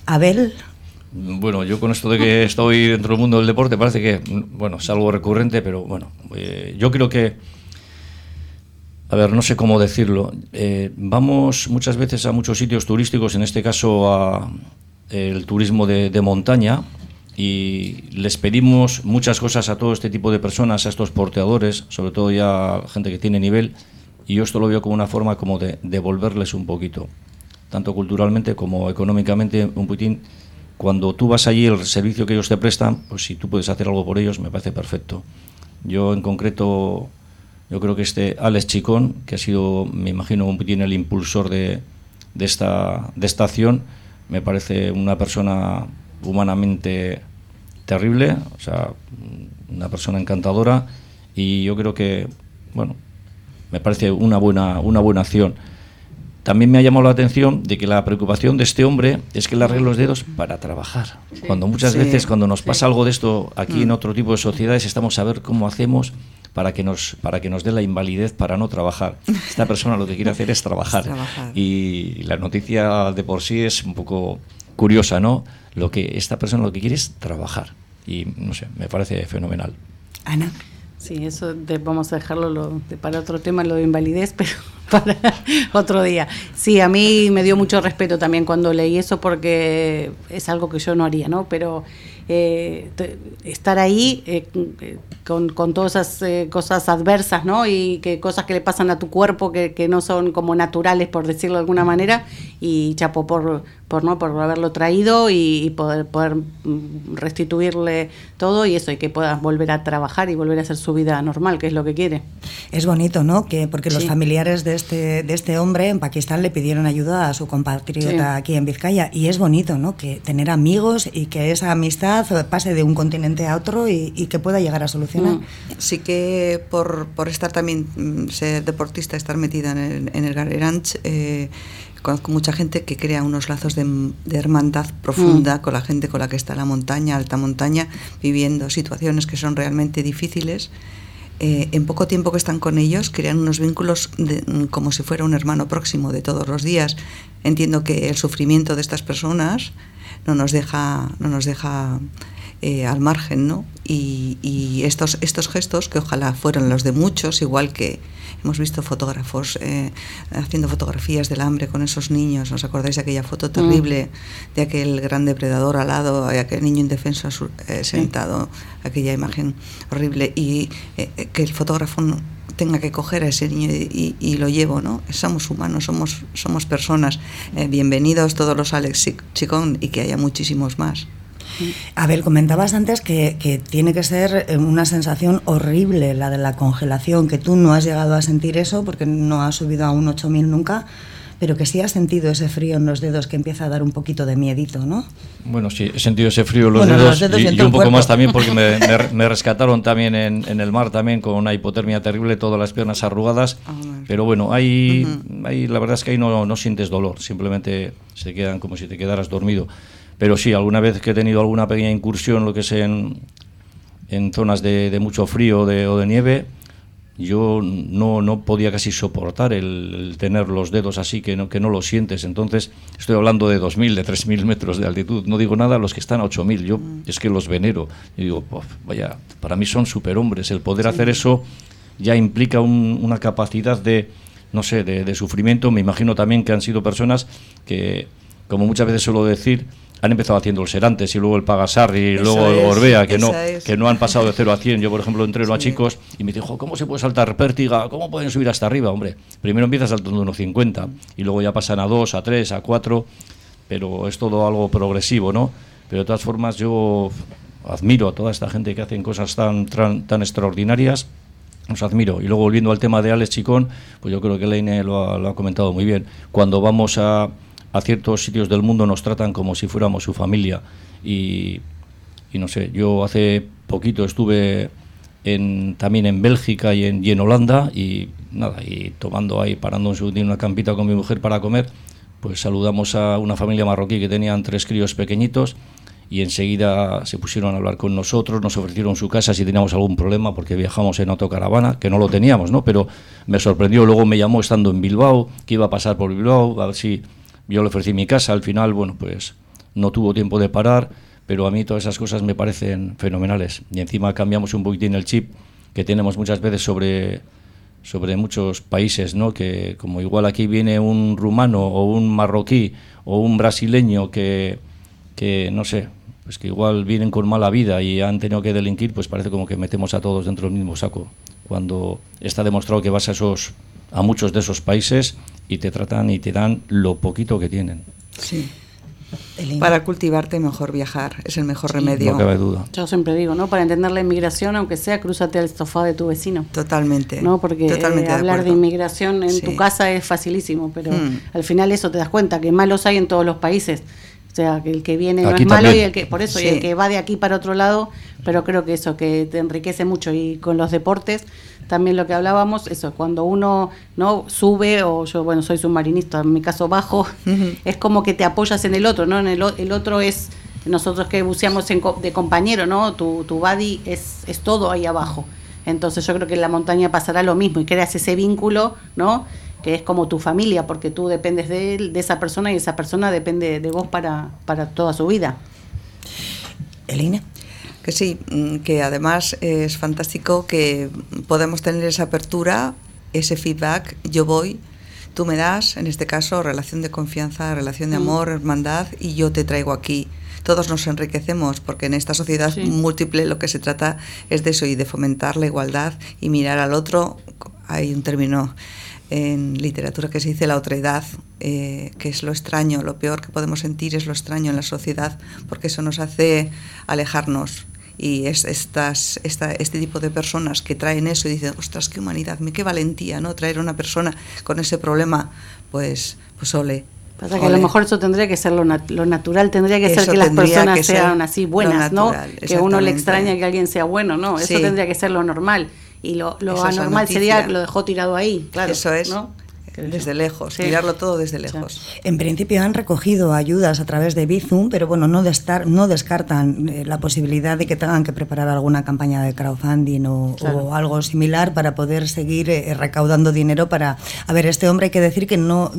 A: Abel,
E: bueno, yo con esto de que estoy dentro del mundo del deporte parece que, bueno, es algo recurrente, pero bueno, eh, yo creo que, a ver, no sé cómo decirlo, eh, vamos muchas veces a muchos sitios turísticos, en este caso a el turismo de montaña, y les pedimos muchas cosas a todo este tipo de personas, a estos porteadores, sobre todo ya gente que tiene nivel, y yo esto lo veo como una forma como de devolverles un poquito, tanto culturalmente como económicamente, un poquitín. Cuando tú vas allí, el servicio que ellos te prestan, pues si tú puedes hacer algo por ellos, me parece perfecto. Yo en concreto, yo creo que este Alex Chicón, que ha sido, me imagino, un poquitín el impulsor de, de, esta, de esta acción, me parece una persona humanamente terrible, o sea, una persona encantadora y yo creo que, bueno, me parece una buena, una buena acción. también me ha llamado la atención de que la preocupación de este hombre es que le arregle los dedos para trabajar. Cuando muchas
C: Sí,
E: veces, cuando nos pasa
D: sí.
E: algo de esto aquí en
C: Mm.
E: otro tipo de sociedades, estamos a ver cómo hacemos para que nos para que nos dé la invalidez para no trabajar. Esta persona lo que quiere hacer es trabajar.
C: Trabajar.
E: Y la noticia de por sí es un poco curiosa, ¿no? Lo que esta persona lo que quiere es trabajar. Y no sé, me parece fenomenal.
A: Ana.
D: Sí, eso de- vamos a dejarlo lo- de- para otro tema, lo de invalidez, pero para otro día. Sí, a mí me dio mucho respeto también cuando leí eso porque es algo que yo no haría, ¿no? Pero eh, te- estar ahí eh, eh, con, con todas esas eh, cosas adversas, ¿no? Y que cosas que le pasan a tu cuerpo que, que no son como naturales, por decirlo de alguna manera, y chapo por, por, ¿no? por haberlo traído y, y poder, poder mm, restituirle todo y eso, y que puedas volver a trabajar y volver a hacer su vida normal, que es lo que quiere.
A: Es bonito, ¿no? Que porque los familiares de este de este hombre en Pakistán le pidieron ayuda a su compatriota
D: Sí.
A: aquí en Vizcaya y es bonito, ¿no? Que tener amigos y que esa amistad pase de un continente a otro y, y que pueda llegar a solucionar.
D: Mm.
C: Sí que por, por estar también, mm, ser deportista, estar metida en el, en el Ranch, eh, conozco mucha gente que crea unos lazos de, de hermandad profunda con la gente con la que está en la montaña, alta montaña, viviendo situaciones que son realmente difíciles. Eh, en poco tiempo que están con ellos, crean unos vínculos de- mm, como si fuera un hermano próximo de todos los días. Entiendo que el sufrimiento de estas personas no nos deja, no nos deja eh, al margen, ¿no? Y, y estos, estos gestos, que ojalá fueran los de muchos, igual que hemos visto fotógrafos eh, haciendo fotografías del hambre con esos niños, ¿os acordáis de aquella foto terrible de aquel gran depredador al lado, aquel niño indefenso eh, sentado, aquella imagen horrible, y eh, que el fotógrafo no- tenga que coger a ese niño y, y- y lo llevo, ¿no? Somos humanos, somos, somos personas. Eh, bienvenidos todos los Alex Chic- Chicón y que haya muchísimos más.
A: Abel, comentabas antes que, que tiene que ser eh, una sensación horrible la de la congelación, que tú no has llegado a sentir eso porque no has subido a un 8000 nunca, pero que sí has sentido ese frío en los dedos que empieza a dar un poquito de miedito, ¿no?
E: Bueno, sí, he sentido ese frío en los,
A: Bueno, en
E: dedos,
A: los dedos y
E: un poco más también porque me, me- me rescataron también en, en el mar también con una hipotermia terrible, todas las piernas arrugadas.
C: Ah.
E: Pero bueno, ahí, ahí la verdad es que ahí no, no sientes dolor, simplemente se quedan como si te quedaras dormido. Pero sí, alguna vez que he tenido alguna pequeña incursión, lo que es en, en zonas de, de mucho frío de- o de nieve, yo no, no podía casi soportar el, el tener los dedos así que no, que no lo sientes. Entonces, estoy hablando de 2.000, de 3.000 metros de altitud. No digo nada a los que están a 8.000. Yo es que los venero. Y digo, "Puf, vaya, para mí son superhombres. El poder hacer eso ya implica un- una capacidad de, no sé, de, de sufrimiento. Me imagino también que han sido personas que, como muchas veces suelo decir, han empezado haciendo el Serantes y luego el Pagasar y luego el
C: es,
E: Gorbea, que no,
C: es.
E: que no han pasado de 0 a 100. Yo, por ejemplo, entreno a
C: Sí.
E: chicos y me dijo, ¿cómo se puede saltar pértiga? ¿Cómo pueden subir hasta arriba? Hombre, primero empiezas saltando unos 50 y luego ya pasan a 2, a 3, a 4, pero es todo algo progresivo, ¿no? Pero de todas formas yo admiro a toda esta gente que hacen cosas tan, tan, tan extraordinarias. Os admiro. Y luego volviendo al tema de Alex Chicón, pues yo creo que Leine lo ha, lo ha comentado muy bien. Cuando vamos a, a ciertos sitios del mundo nos tratan como si fuéramos su familia. Y, y no sé, yo hace poquito estuve en, también en Bélgica y en, Holanda y nada, y tomando ahí, parando en una campita con mi mujer para comer, pues saludamos a una familia marroquí que tenían tres críos pequeñitos y enseguida se pusieron a hablar con nosotros, nos ofrecieron su casa si teníamos algún problema porque viajamos en autocaravana, que no lo teníamos, ¿no? Pero me sorprendió, luego me llamó estando en Bilbao, que iba a pasar por Bilbao, a ver si yo le ofrecí mi casa, al final, bueno, pues no tuvo tiempo de parar, pero a mí todas esas cosas me parecen fenomenales. Y encima cambiamos un poquitín el chip que tenemos muchas veces sobre, sobre muchos países, ¿no? Que como igual aquí viene un rumano o un marroquí o un brasileño que, que no sé, pues que igual vienen con mala vida y han tenido que delinquir, pues parece como que metemos a todos dentro del mismo saco. Cuando está demostrado que vas a esos a muchos de esos países y te tratan y te dan lo poquito que tienen.
C: Sí. Para cultivarte mejor viajar, es el mejor remedio.
E: No cabe duda.
D: Yo siempre digo, ¿no? Para entender la inmigración, aunque sea, crúzate al sofá de tu vecino.
C: Totalmente.
D: ¿no? Porque
C: Totalmente
D: eh, hablar de,
C: acuerdo.
D: inmigración en
C: Sí.
D: tu casa es facilísimo, pero
C: Mm.
D: al final eso te das cuenta, que malos hay en todos los países. O sea, que el que viene no
E: Aquí
D: es malo
E: también.
D: y el que, por eso, y
C: Sí.
D: el que va de aquí para otro lado, pero creo que eso, que te enriquece mucho y con los deportes también lo que hablábamos, eso, cuando uno no sube, o yo, bueno, soy submarinista, en mi caso bajo, es como que te apoyas en el otro, ¿no? En el, el otro es, nosotros que buceamos en de compañero, ¿no? Tu, tu body es, es todo ahí abajo. Entonces yo creo que en la montaña pasará lo mismo y creas ese vínculo, ¿no? Que es como tu familia, porque tú dependes de él, de esa persona y esa persona depende de vos para, para toda su vida.
A: Eline.
C: Que sí, mm, que además es fantástico que podemos tener esa apertura, ese feedback, yo voy, tú me das, en este caso, relación de confianza, relación de mm. amor, hermandad, y yo te traigo aquí. Todos nos enriquecemos porque en esta sociedad múltiple lo que se trata es de eso y de fomentar la igualdad y mirar al otro. Hay un término en literatura que se dice la otredad, eh, que es lo extraño, lo peor que podemos sentir es lo extraño en la sociedad, porque eso nos hace alejarnos y es estas, esta, este tipo de personas que traen eso y dicen, ostras, qué humanidad, qué valentía, ¿no? Traer a una persona con ese problema, pues, pues ole.
D: Pasa que a lo mejor eso tendría que ser lo, lo natural, tendría que ser que las personas sean así buenas, ¿no? Que uno le extraña que alguien sea bueno, ¿no? Eso tendría que ser lo normal. Y lo, lo anormal sería que lo dejó tirado ahí, claro.
C: Eso es. ¿no? Desde lejos, mirarlo todo desde lejos.
A: En principio han recogido ayudas a través de Bizum, pero bueno, no, no descartan eh, la posibilidad de que tengan que preparar alguna campaña de crowdfunding o, algo similar para poder seguir eh, recaudando dinero para... A ver, este hombre hay que decir que no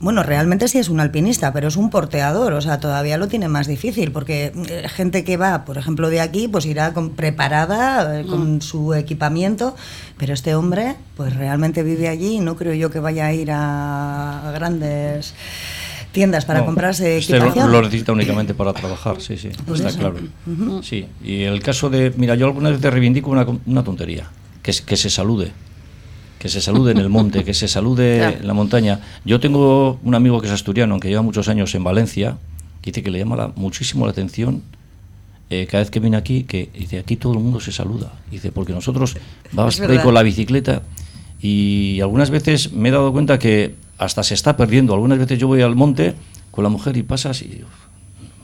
A: bueno, realmente sí es un alpinista, pero es un porteador, o sea, todavía lo tiene más difícil, porque eh, gente que va, por ejemplo, de aquí, pues irá con, preparada, eh, con mm. su equipamiento, pero este hombre, pues realmente vive allí y no creo yo que vaya a ir a, grandes tiendas para comprarse
E: este equipación. Lo, necesita únicamente para trabajar, sí, sí, está claro. Sí, y el caso de, mira, yo alguna vez te reivindico una, una tontería, que, que se salude que se salude en el monte, que se salude en la montaña. Yo tengo un amigo que es asturiano, que lleva muchos años en Valencia, que dice que le llama muchísimo la atención eh, cada vez que viene aquí, que dice, aquí todo el mundo se saluda. Dice, porque nosotros vamos ahí con la bicicleta y algunas veces me he dado cuenta que hasta se está perdiendo. Algunas veces yo voy al monte con la mujer y pasas y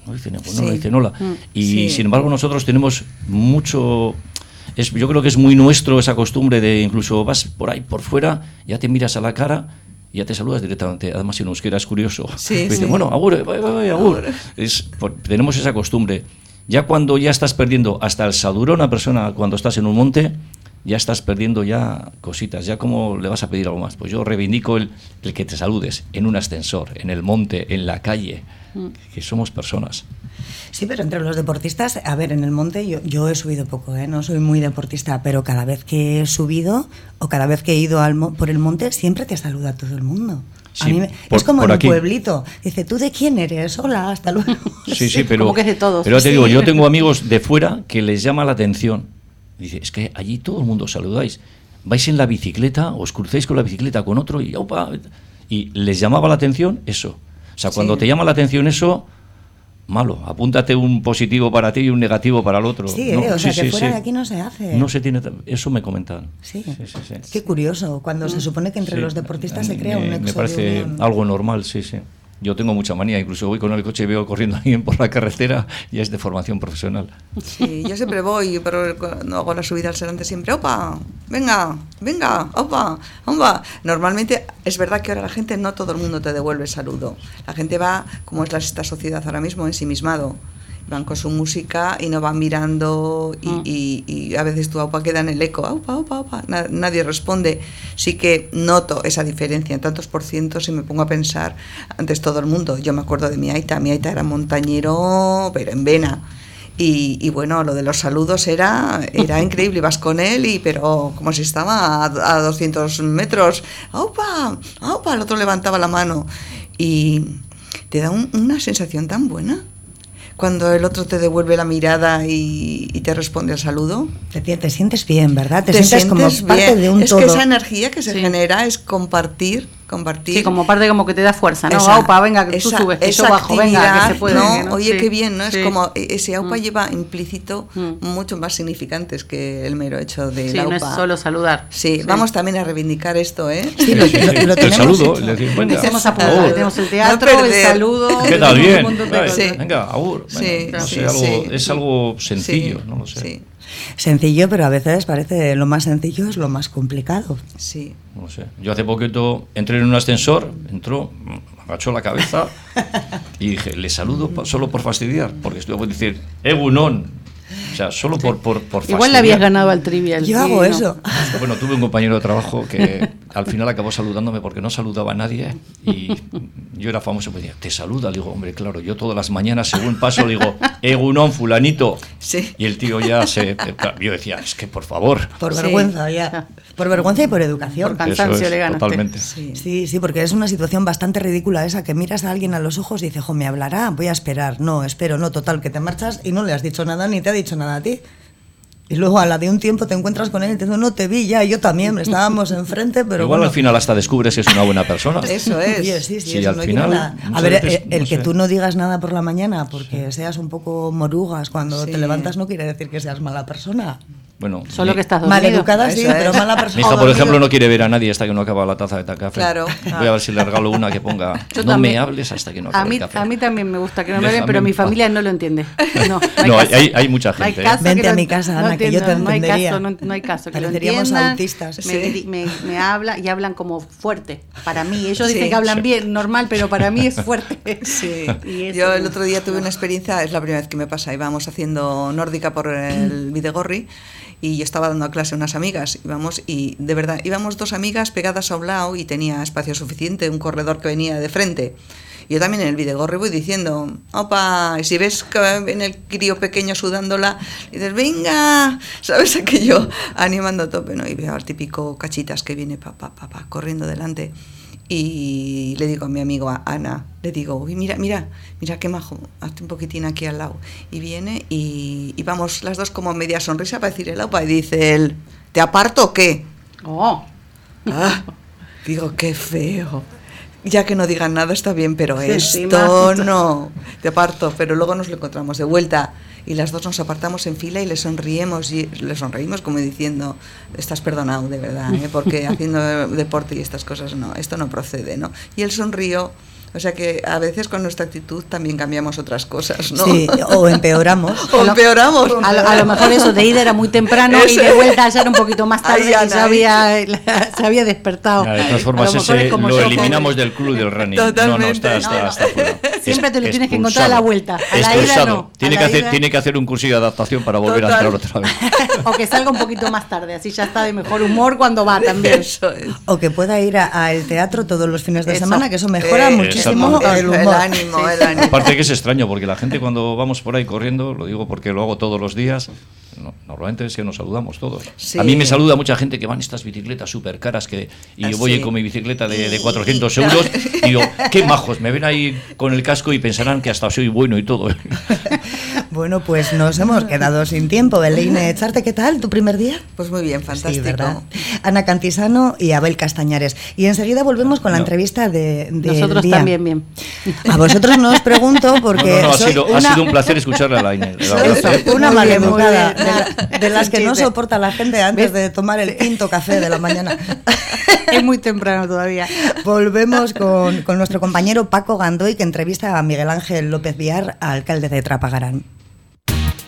E: no dice, pues no, dice hola. Mm. Y sin embargo nosotros tenemos mucho yo creo que es muy nuestro esa costumbre de incluso vas por ahí por fuera, ya te miras a la cara y ya te saludas directamente. Además, si en euskera es curioso. Sí, bueno, agur, agur. Es, tenemos esa costumbre. Ya cuando ya estás perdiendo hasta el saludo a una persona cuando estás en un monte, ya estás perdiendo ya cositas, ya como le vas a pedir algo más. Pues yo reivindico el, el que te saludes en un ascensor, en el monte, en la calle, mm. que somos personas.
A: Sí, pero entre los deportistas, a ver, en el monte yo, yo he subido poco, ¿eh? no soy muy deportista, pero cada vez que he subido o cada vez que he ido al, por el monte, siempre te saluda todo el mundo. es como en un pueblito. Dice, ¿tú de quién eres? Hola, hasta luego.
E: Sí, sí, pero,
D: como que es de todos.
E: pero te digo, yo tengo amigos de fuera que les llama la atención. Dice, es que allí todo el mundo saludáis. Vais en la bicicleta, os crucéis con la bicicleta con otro y, opa, y les llamaba la atención eso. O sea, cuando te llama la atención eso, malo. Apúntate un positivo para ti y un negativo para el otro.
A: Sí, eh, o sea, que fuera de aquí no se hace.
E: No se tiene. Eso me comentan.
A: Sí. Qué curioso, cuando se supone que entre los deportistas se crea un
E: Me parece algo normal, sí, sí. Yo tengo mucha manía, incluso voy con el coche y veo corriendo a alguien por la carretera y es de formación profesional.
C: Sí, yo siempre voy, pero no hago la subida al Serante siempre, opa, venga, venga, opa, opa. Normalmente es verdad que ahora la gente, no todo el mundo te devuelve saludo. La gente va, como es la, esta sociedad ahora mismo, ensimismado van con su música y no van mirando y, mm. a veces tu aupa queda en el eco, aupa, aupa, aupa, nadie responde. Sí que noto esa diferencia en tantos por cientos y me pongo a pensar, antes todo el mundo, yo me acuerdo de mi aita, mi aita era montañero, pero en vena. Y, bueno, lo de los saludos era, era increíble, ibas con él, y, pero como si estaba a, 200 metros, ¡aupa! ¡aupa! El otro levantaba la mano y te da una sensación tan buena cuando el otro te devuelve la mirada y, te responde al saludo.
A: Te, te, sientes bien, ¿verdad? Te, sientes como parte de un
C: es
A: todo.
C: Es que esa energía que se genera es compartir compartir.
D: Sí, como parte como que te da fuerza, ¿no? aupa, venga, que tú subes, que yo bajo, venga, que se puede.
C: ¿no? Oye, qué bien, ¿no? Es como, e, ese aupa mm. lleva implícito mm. mucho más significantes que el mero hecho de
D: sí,
C: aupa.
D: no es solo saludar.
C: Sí, vamos también a reivindicar esto, ¿eh?
E: Sí, lo, lo, el saludo, le decimos, venga,
D: tenemos, tenemos el teatro, el saludo.
E: ¿Qué tal? Bien. Venga. Sí, no sé, algo, es algo sencillo, no lo sé.
A: Sencillo, pero a veces parece lo más sencillo es lo más complicado.
C: Sí.
E: No sé. Yo hace poquito entré en un ascensor, entró, agachó la cabeza y dije, le saludo solo por fastidiar, porque estoy a decir, Egunon. O sea, solo por, por, por
D: Igual le habías ganado al trivial.
A: Yo
D: sí,
A: hago
D: no.
A: eso.
E: Bueno, tuve un compañero de trabajo que al final acabó saludándome porque no saludaba a nadie y yo era famoso, pues decía, te saluda, le digo, hombre, claro, yo todas las mañanas según paso le digo, Egunon, fulanito.
C: Sí.
E: Y el tío ya se... Yo decía, es que por favor.
A: Por
C: Sí.
A: vergüenza, ya. Por vergüenza y por educación.
D: Por cansancio
E: Eso es,
D: le ganaste.
E: Totalmente.
C: Sí.
A: Sí, sí, porque es una situación bastante ridícula esa que miras a alguien a los ojos y dices, jo, me hablará, voy a esperar. No, espero, no, total, que te marchas y no le has dicho nada ni te ha dicho nada a ti. Y luego a la de un tiempo te encuentras con él y te dice, no te vi ya, yo también, estábamos enfrente, pero
E: Igual
A: bueno.
E: al final hasta descubres que es una buena persona.
C: Eso es.
A: Sí, sí,
E: Sí,
A: eso
E: al
A: no
E: final,
A: nada. A ver,
E: veces,
A: eh, el
E: no
A: que
E: sé.
A: tú no digas nada por la mañana porque seas un poco morugas cuando
C: Sí.
A: te levantas no quiere decir que seas mala persona.
E: Bueno,
D: Solo
E: mi-
D: que estás dormido.
A: Maleducada sí,
C: es.
A: pero mala
E: Mi
A: persona.
E: hija, por ejemplo, no quiere ver a nadie hasta que no acaba la taza de café.
C: Claro.
E: Voy a ver si le regalo una que ponga.
D: Yo
E: no
D: también.
E: me hables hasta que no
D: A
E: acabe
D: mí,
E: el café.
D: a mí también me gusta que no me den, pero mi
E: paz.
D: familia no lo entiende. No,
E: No, hay- hay- hay mucha
D: No hay
E: gente, ¿eh?
D: caso
A: Vente
D: que
A: a
D: lo-
A: mi casa,
D: no
A: Ana, que yo te
D: entiendan, no hay
A: entendería.
D: caso, no, no hay caso. Que lo
A: Pareceríamos
D: entiendan,
A: autistas.
D: Me,
C: Sí.
D: me, me habla y hablan como fuerte. Para mí, ellos
C: Sí.
D: dicen que hablan
E: Sí.
D: bien, normal, pero para mí es fuerte.
C: Sí.
D: Y eso-
C: Yo el otro día tuve una experiencia, es la primera vez que me pasa, íbamos haciendo nórdica por el Videgorri y yo estaba dando clase a unas amigas, íbamos y de verdad, íbamos dos amigas pegadas a un lado y tenía espacio suficiente, un corredor que venía de frente. Yo también en el Videgorri voy diciendo, opa, y si ves que viene el crío pequeño sudándola, dices, venga, ¿sabes aquello? Animando a tope, ¿no? Y veo al típico cachitas que viene pa, pa, pa, pa, corriendo delante. Y le digo a mi amigo a Ana, le digo, uy, mira, mira, mira qué majo, hazte un poquitín aquí al lado. Y viene y, y vamos las dos como media sonrisa para decir el opa y dice él, ¿te aparto o qué?
D: Oh,
C: Ah, digo, qué feo. Ya que no digan nada está bien, pero
D: Sí,
C: esto no. Te aparto, pero luego nos lo encontramos de vuelta y las dos nos apartamos en fila y le sonríemos y le sonreímos como diciendo, estás perdonado de verdad, ¿eh? porque haciendo deporte y estas cosas no, esto no procede, ¿no? Y él sonrió. O sea que a veces con nuestra actitud también cambiamos otras cosas, ¿no?
A: Sí, o empeoramos.
C: o empeoramos.
D: a, lo, a lo mejor eso de ida era muy temprano y de vuelta ya era un poquito más tarde
C: Ay,
D: y se había, se había despertado.
E: Ya, de todas formas, ese
D: es como
E: lo eliminamos del club del running.
C: Totalmente.
E: No, no, está, está, está fuera.
D: Siempre te lo
E: Es-
D: tienes que encontrar a la vuelta. A la ida no. A
E: Tiene,
D: la
E: que hacer,
D: ida-
E: tiene que hacer un cursillo de adaptación para volver
C: Total.
E: a entrar otra vez.
D: O que salga un poquito más tarde, así ya está de mejor humor cuando va también.
C: Eso es.
A: O que pueda ir a- al teatro todos los fines de
D: Eso.
A: semana, que eso mejora
C: Eh,
A: muchísimo el humor.
C: ánimo, el ánimo.
E: Aparte que es extraño, porque la gente cuando vamos por ahí corriendo, lo digo porque lo hago todos los días, no- normalmente es que nos saludamos todos.
C: Sí.
E: A mí me saluda mucha gente que van estas bicicletas súper caras que, y
C: Ah,
E: yo voy
C: sí.
E: con mi bicicleta de, de 400 euros y digo, qué majos, me ven ahí con el casco y pensarán que hasta soy bueno y todo.
A: Bueno, pues nos hemos quedado sin tiempo. Beleine Echarte, ¿qué tal? ¿Tu primer día?
C: Pues muy bien, fantástico.
A: Sí, ¿verdad? Ana Cantisano y Abel Castañares. Y enseguida volvemos con la
E: No.
A: entrevista de, del
D: Nosotros
A: día.
D: también bien.
A: A vosotros no os pregunto porque
E: No, no, no, ha
A: soy
E: sido,
A: una,
E: ha sido un placer escucharle a la Inés. la
A: soy
E: verdad, ¿eh?
A: una maleducada, de, las que no soporta la gente antes de tomar el quinto café de la mañana.
D: Es muy temprano todavía.
A: Volvemos con, con nuestro compañero Paco Gandoy, que entrevista a Miguel Ángel López Villar, alcalde de Trapagarán.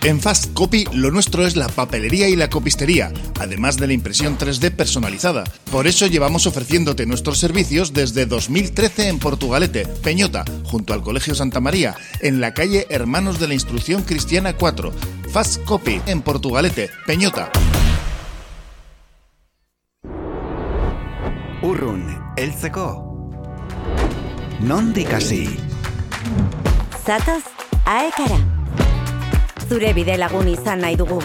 G: En Fast Copy lo nuestro es la papelería y la copistería, además de la impresión 3D personalizada. Por eso llevamos ofreciéndote nuestros servicios desde 2013 en Portugalete, Peñota, junto al Colegio Santa María, en la calle Hermanos de la Instrucción Cristiana 4. Fast Copy en Portugalete, Peñota.
H: Urrun, heltzeko. Nondik hasi?
I: Zatoz, aekara. Zure bide lagun izan nahi dugu.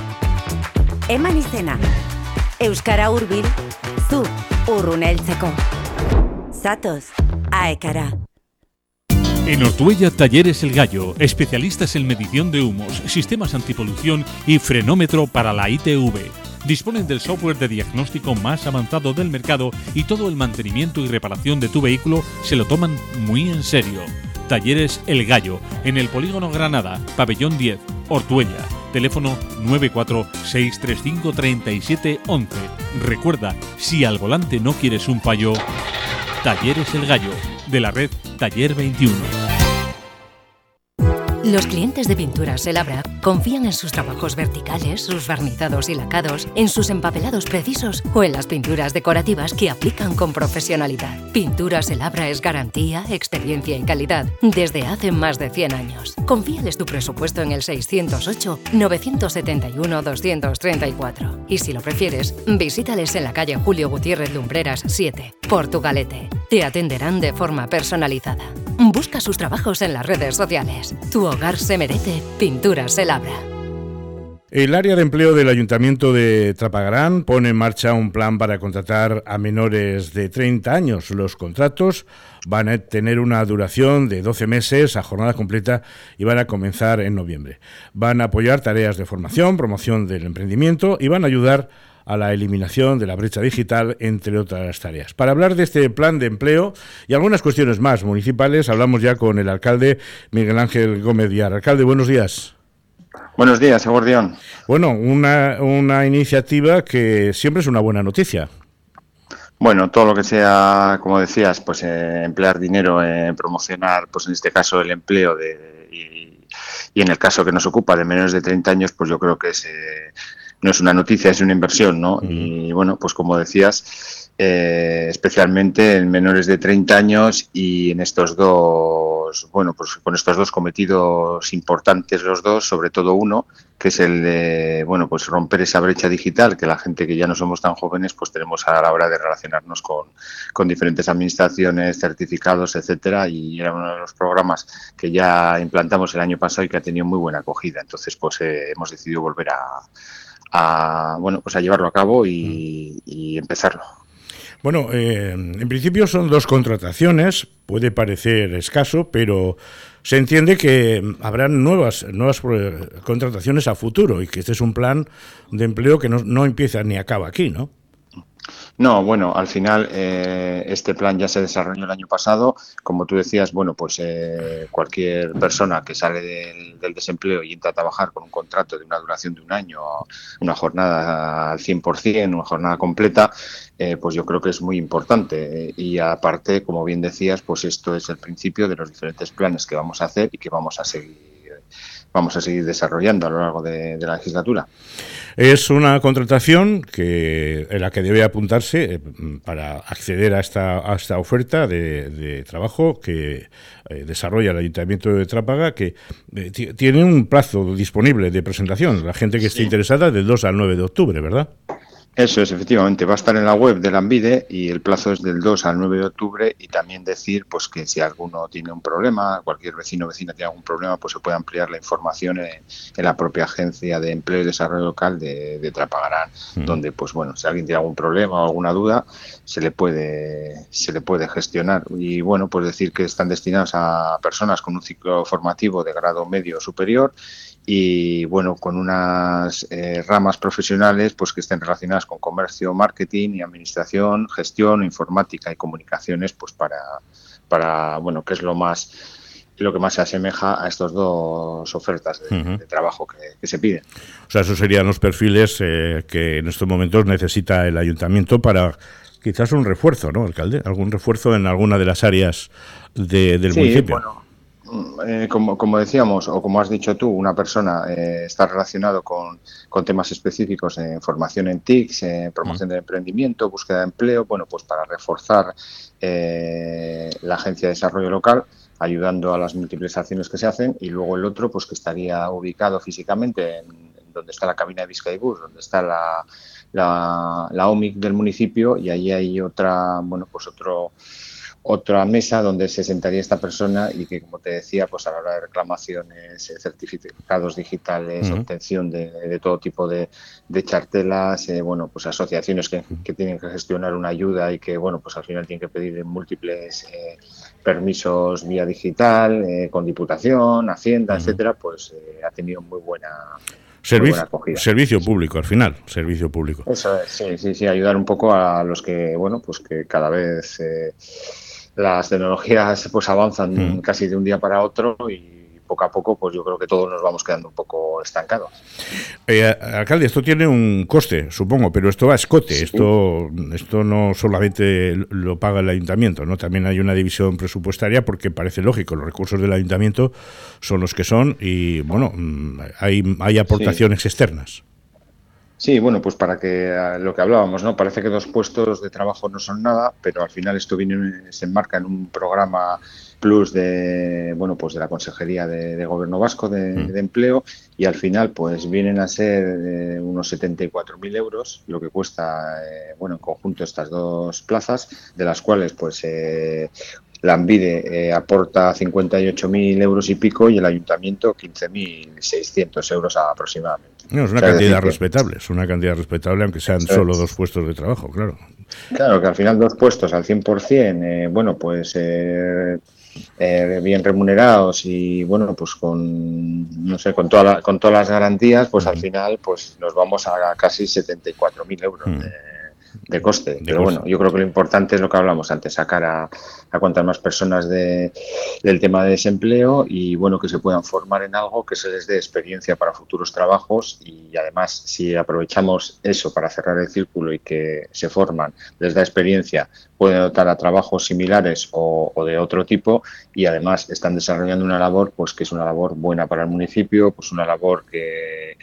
I: Eman. Euskara hurbil, zu urrun heltzeko. Zatoz, aekara.
J: En Ortuella Talleres El Gallo, especialistas en medición de humos, sistemas antipolución y frenómetro para la ITV. Disponen del software de diagnóstico más avanzado del mercado y todo el mantenimiento y reparación de tu vehículo se lo toman muy en serio. Talleres El Gallo, en el Polígono Granada, Pabellón 10, Ortuella. Teléfono 946353711. Recuerda, si al volante no quieres un payo, Talleres El Gallo, de la red Taller 21.
F: Los clientes de Pinturas El Abra confían en sus trabajos verticales, sus barnizados y lacados, en sus empapelados precisos o en las pinturas decorativas que aplican con profesionalidad. Pinturas El Abra es garantía, experiencia y calidad desde hace más de 100 años. Confíales tu presupuesto en el 608-971-234. Y si lo prefieres, visítales en la calle Julio Gutiérrez Lumbreras 7, Portugalete. Te atenderán de forma personalizada. Busca sus trabajos en las redes sociales. Hogar se merece Pinturas El Abra.
K: El área de empleo del Ayuntamiento de Trapagarán pone en marcha un plan para contratar a menores de 30 años. Los contratos van a tener una duración de 12 meses a jornada completa y van a comenzar en noviembre. Van a apoyar tareas de formación, promoción del emprendimiento y van a ayudar a la eliminación de la brecha digital, entre otras tareas. Para hablar de este plan de empleo y algunas cuestiones más municipales, hablamos ya con el alcalde Miguel Ángel Gómez Díaz. Alcalde, buenos días.
L: Buenos días, Eguardión.
K: Bueno, una, una iniciativa que siempre es una buena noticia.
L: Bueno, todo lo que sea, como decías, pues eh, emplear dinero en promocionar, pues en este caso el empleo de, y, y, en el caso que nos ocupa de menores de 30 años, pues yo creo que es, eh, no es una noticia, es una inversión, ¿no? Uh -huh. Y bueno, pues como decías, eh, especialmente en menores de 30 años y en estos dos, bueno, pues con estos dos cometidos importantes los dos, sobre todo uno, que es el de, bueno, pues romper esa brecha digital que la gente que ya no somos tan jóvenes, pues tenemos a la hora de relacionarnos con, con diferentes administraciones, certificados, etcétera, y era uno de los programas que ya implantamos el año pasado y que ha tenido muy buena acogida. Entonces, pues eh, hemos decidido volver a, a, bueno, pues a llevarlo a cabo y, y empezarlo.
K: Bueno, eh, en principio son dos contrataciones, puede parecer escaso, pero se entiende que habrán nuevas, nuevas contrataciones a futuro y que este es un plan de empleo que no, no empieza ni acaba aquí, ¿no?
L: No, bueno, al final eh, este plan ya se desarrolló el año pasado. Como tú decías, bueno, pues eh, cualquier persona que sale del, desempleo y entra a trabajar con un contrato de una duración de un año, una jornada al 100%, una jornada completa, eh, pues yo creo que es muy importante. Y aparte, como bien decías, pues esto es el principio de los diferentes planes que vamos a hacer y que vamos a seguir vamos a seguir desarrollando a lo largo de la legislatura.
K: Es una contratación que, en la que debe apuntarse eh, para acceder a esta, a esta oferta de, de trabajo que eh, desarrolla el Ayuntamiento de Trápaga, que eh, tiene un plazo disponible de presentación. La gente que esté sí. interesada del 2 al 9 de octubre, ¿verdad?
L: Eso es, efectivamente, va a estar en la web de la Ambide y el plazo es del 2 al 9 de octubre y también decir pues que si alguno tiene un problema, cualquier vecino o vecina tiene algún problema, pues se puede ampliar la información en, en la propia Agencia de Empleo y Desarrollo Local de, de Trapagarán, mm. donde pues bueno, si alguien tiene algún problema o alguna duda, se le puede se le puede gestionar y bueno, pues decir que están destinados a personas con un ciclo formativo de grado medio o superior y bueno, con unas eh, ramas profesionales pues que estén relacionadas con comercio, marketing y administración, gestión, informática y comunicaciones, pues para, para bueno, que es lo más lo que más se asemeja a estas dos ofertas de, uh -huh. de trabajo que, que, se piden.
K: O sea, esos serían los perfiles eh, que en estos momentos necesita el ayuntamiento para quizás un refuerzo, ¿no, alcalde? ¿Algún refuerzo en alguna de las áreas de, del
L: sí,
K: municipio?
L: Bueno eh, como, como, decíamos, o como has dicho tú, una persona eh, está relacionado con, con, temas específicos en formación en TICS, en promoción mm. del emprendimiento, búsqueda de empleo, bueno, pues para reforzar eh, la Agencia de Desarrollo Local, ayudando a las múltiples acciones que se hacen, y luego el otro, pues que estaría ubicado físicamente en, en donde está la cabina de Vizcaibus, donde está la, la, la OMIC del municipio, y allí hay otra, bueno, pues otro otra mesa donde se sentaría esta persona y que, como te decía, pues a la hora de reclamaciones, eh, certificados digitales, uh -huh. obtención de, de, todo tipo de, de chartelas, eh, bueno, pues asociaciones que, que, tienen que gestionar una ayuda y que, bueno, pues al final tienen que pedir múltiples eh, permisos vía digital, eh, con Diputación, Hacienda, uh -huh. etcétera, pues eh, ha tenido muy buena
K: Servicio, servicio público al final, servicio público.
L: Eso es, sí, sí, sí, ayudar un poco a los que, bueno, pues que cada vez eh, las tecnologías pues avanzan mm. casi de un día para otro y poco a poco, pues yo creo que todos nos vamos quedando un poco estancados.
K: Eh, alcalde, esto tiene un coste, supongo, pero esto va a escote. Esto, esto no solamente lo paga el ayuntamiento, ¿no? También hay una división presupuestaria porque parece lógico, los recursos del ayuntamiento son los que son y, bueno, mm, hay, hay aportaciones externas.
L: Sí, bueno, pues para que lo que hablábamos, ¿no? Parece que dos puestos de trabajo no son nada, pero al final esto viene, se enmarca en un programa plus de, bueno, pues de la Consejería de, Gobierno Vasco mm. de, Empleo y al final pues vienen a ser eh, unos 74.000 euros lo que cuesta, eh, bueno, en conjunto estas dos plazas, de las cuales pues eh, la Ambide eh, aporta 58.000 euros y pico y el ayuntamiento 15.600 euros aproximadamente.
K: No, es una cantidad respetable, es una cantidad respetable aunque sean solo dos puestos de trabajo, claro.
L: Claro, que al final dos puestos al 100%, eh, bueno, pues eh, eh, bien remunerados y bueno, pues con, no sé, con, toda con todas las garantías, pues al final pues nos vamos a casi 74.000 euros de coste. Pero bueno, yo creo que lo importante es lo que hablamos antes, sacar a, a cuantas más personas de, del tema de desempleo y bueno, que se puedan formar en algo que se les dé experiencia para futuros trabajos y además si aprovechamos eso para cerrar el círculo y que se forman, les da experiencia, pueden optar a trabajos similares o, o, de otro tipo y además están desarrollando una labor pues que es una labor buena para el municipio, pues una labor que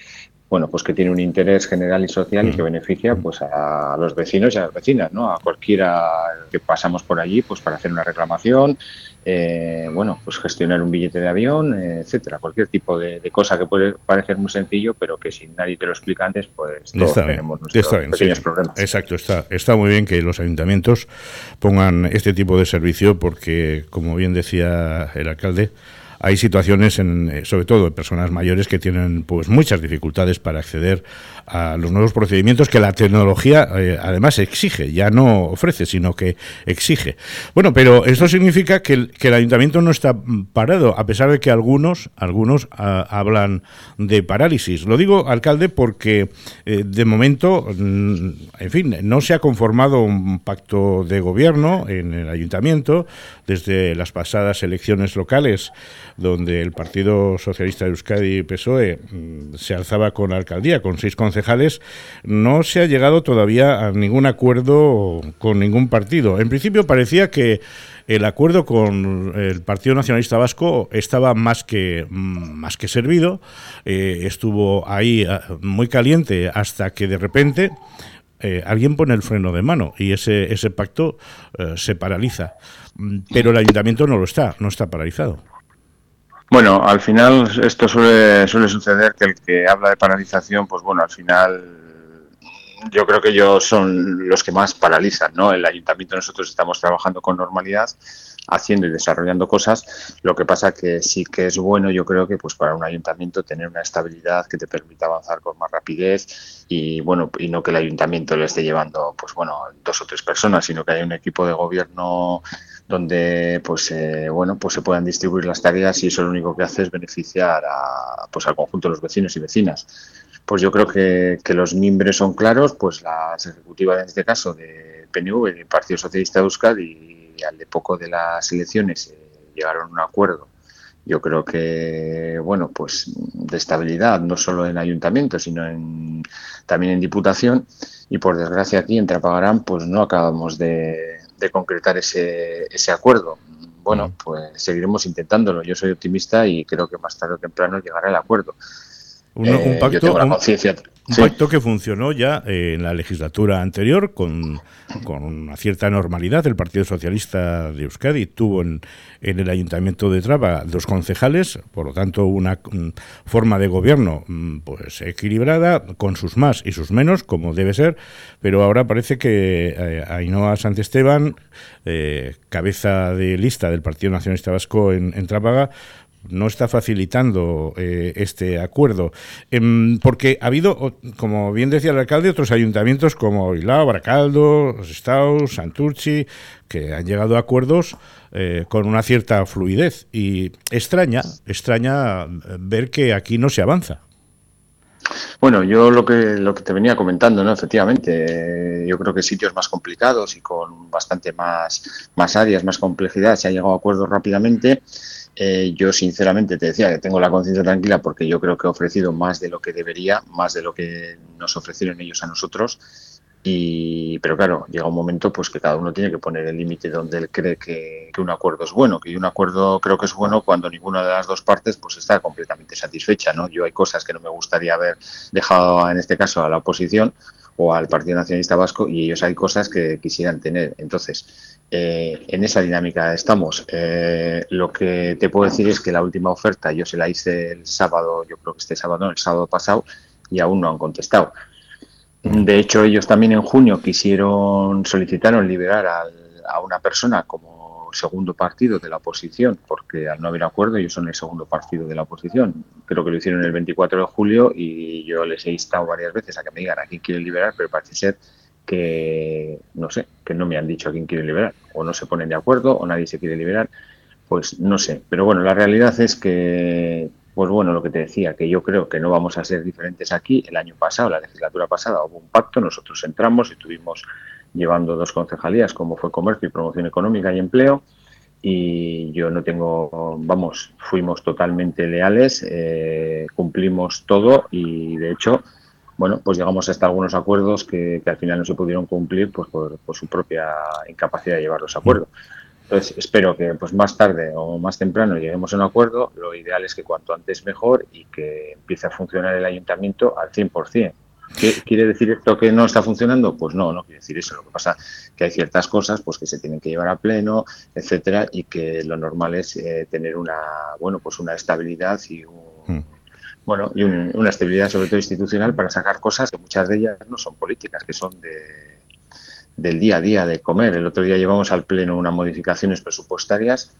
L: bueno, pues que tiene un interés general y social y que beneficia pues a los vecinos y a las vecinas, ¿no? A cualquiera que pasamos por allí, pues para hacer una reclamación, eh, bueno, pues gestionar un billete de avión, etcétera, cualquier tipo de, cosa que puede parecer muy sencillo, pero que si nadie te lo explica antes, pues todos tenemos nuestros pequeños problemas.
K: Exacto, está, está muy bien que los ayuntamientos pongan este tipo de servicio porque, como bien decía el alcalde, hay situaciones, en, eh, sobre todo en personas mayores, que tienen pues muchas dificultades para acceder a los nuevos procedimientos que la tecnología eh, además exige, ya no ofrece, sino que exige. Bueno, pero esto significa que el, que el ayuntamiento no está parado, a pesar de que algunos, algunos ah, hablan de parálisis. Lo digo, alcalde, porque eh, de momento, mm, en fin, no se ha conformado un pacto de gobierno en el ayuntamiento desde las pasadas elecciones locales donde el Partido Socialista de Euskadi PSOE mm, se alzaba con la alcaldía, con seis concejales, no se ha llegado todavía a ningún acuerdo con ningún partido. En principio parecía que el acuerdo con el Partido Nacionalista Vasco estaba más que, mm, más que servido, eh, estuvo ahí ah, muy caliente hasta que de repente eh, alguien pone el freno de mano y ese, ese pacto eh, se paraliza. Mm, pero el ayuntamiento no lo está, no está paralizado.
L: Bueno, al final esto suele, suele suceder que el que habla de paralización, pues bueno, al final yo creo que ellos son los que más paralizan, ¿no? El ayuntamiento nosotros estamos trabajando con normalidad, haciendo y desarrollando cosas. Lo que pasa que sí que es bueno, yo creo que pues para un ayuntamiento tener una estabilidad que te permita avanzar con más rapidez y bueno, y no que el ayuntamiento le esté llevando pues bueno, dos o tres personas, sino que haya un equipo de gobierno donde pues eh, bueno pues se puedan distribuir las tareas y eso lo único que hace es beneficiar a, pues al conjunto de los vecinos y vecinas. Pues yo creo que, que los miembros son claros pues las ejecutivas en este caso de PNV del Partido Socialista de Euskadi y al de poco de las elecciones eh, llegaron a un acuerdo yo creo que bueno pues de estabilidad no solo en ayuntamiento sino en, también en diputación y por desgracia aquí en Trapagarán pues no acabamos de de concretar ese, ese acuerdo. Bueno, pues seguiremos intentándolo. Yo soy optimista y creo que más tarde o temprano llegará el acuerdo.
K: Un, eh, pacto, un pacto que funcionó ya en la legislatura anterior con, con, una cierta normalidad. El Partido Socialista de Euskadi tuvo en, en el Ayuntamiento de Traba dos concejales, por lo tanto una forma de gobierno mm, pues equilibrada, con sus más y sus menos, como debe ser, pero ahora parece que eh, Ainhoa Santesteban, eh, cabeza de lista del Partido Nacionalista Vasco en, en Trápaga, no está facilitando eh, este acuerdo. Em, porque ha habido, como bien decía el alcalde, otros ayuntamientos como Ilao, Baracaldo, Estados, Santurchi, que han llegado a acuerdos eh, con una cierta fluidez. Y extraña, extraña ver que aquí no se avanza.
L: Bueno, yo lo que lo que te venía comentando, ¿no? Efectivamente, yo creo que sitios más complicados y con bastante más, más áreas, más complejidad, se ha llegado a acuerdos rápidamente Eh, yo sinceramente te decía que tengo la conciencia tranquila porque yo creo que he ofrecido más de lo que debería, más de lo que nos ofrecieron ellos a nosotros. Y, pero claro, llega un momento pues que cada uno tiene que poner el límite donde él cree que, un acuerdo es bueno, que un acuerdo creo que es bueno cuando ninguna de las dos partes pues está completamente satisfecha, ¿no? Yo hay cosas que no me gustaría haber dejado en este caso a la oposición o al Partido Nacionalista Vasco y ellos hay cosas que quisieran tener. Entonces, eh, en esa dinámica estamos. Eh, lo que te puedo decir es que la última oferta yo se la hice el sábado, yo creo que este sábado, no, el sábado pasado, y aún no han contestado. De hecho, ellos también en junio quisieron, solicitaron liberar a una persona como segundo partido de la oposición, porque al no haber acuerdo ellos son el segundo partido de la oposición. Creo que lo hicieron el 24 de julio y yo les he instado varias veces a que me digan a quién quieren liberar, pero parece ser que, no sé, que no me han dicho a quién quieren liberar, o no se ponen de acuerdo, o nadie se quiere liberar, pues no sé. Pero bueno, la realidad es que pues bueno, lo que te decía, que yo creo que no vamos a ser diferentes aquí. El año pasado, la legislatura pasada, hubo un pacto, nosotros entramos y estuvimos llevando dos concejalías, como fue Comercio y Promoción Económica y Empleo, y yo no tengo, vamos, fuimos totalmente leales, eh, cumplimos todo y de hecho, bueno, pues llegamos hasta algunos acuerdos que, al final no se pudieron cumplir pues por, por su propia incapacidad de llevar los acuerdos. Entonces, espero que pues más tarde o más temprano lleguemos a un acuerdo. Lo ideal es que cuanto antes mejor y que empiece a funcionar el ayuntamiento al 100%. ¿Qué, ¿Quiere decir esto que no está funcionando? Pues no, no quiere decir eso. Lo que pasa es que hay ciertas cosas pues que se tienen que llevar a pleno, etcétera, y que lo normal es eh, tener una bueno pues una estabilidad y hmm. Bueno y una estabilidad sobre todo institucional para sacar cosas que muchas de ellas no son políticas, que son de del día a día de comer. El otro día llevamos al Pleno unas modificaciones presupuestarias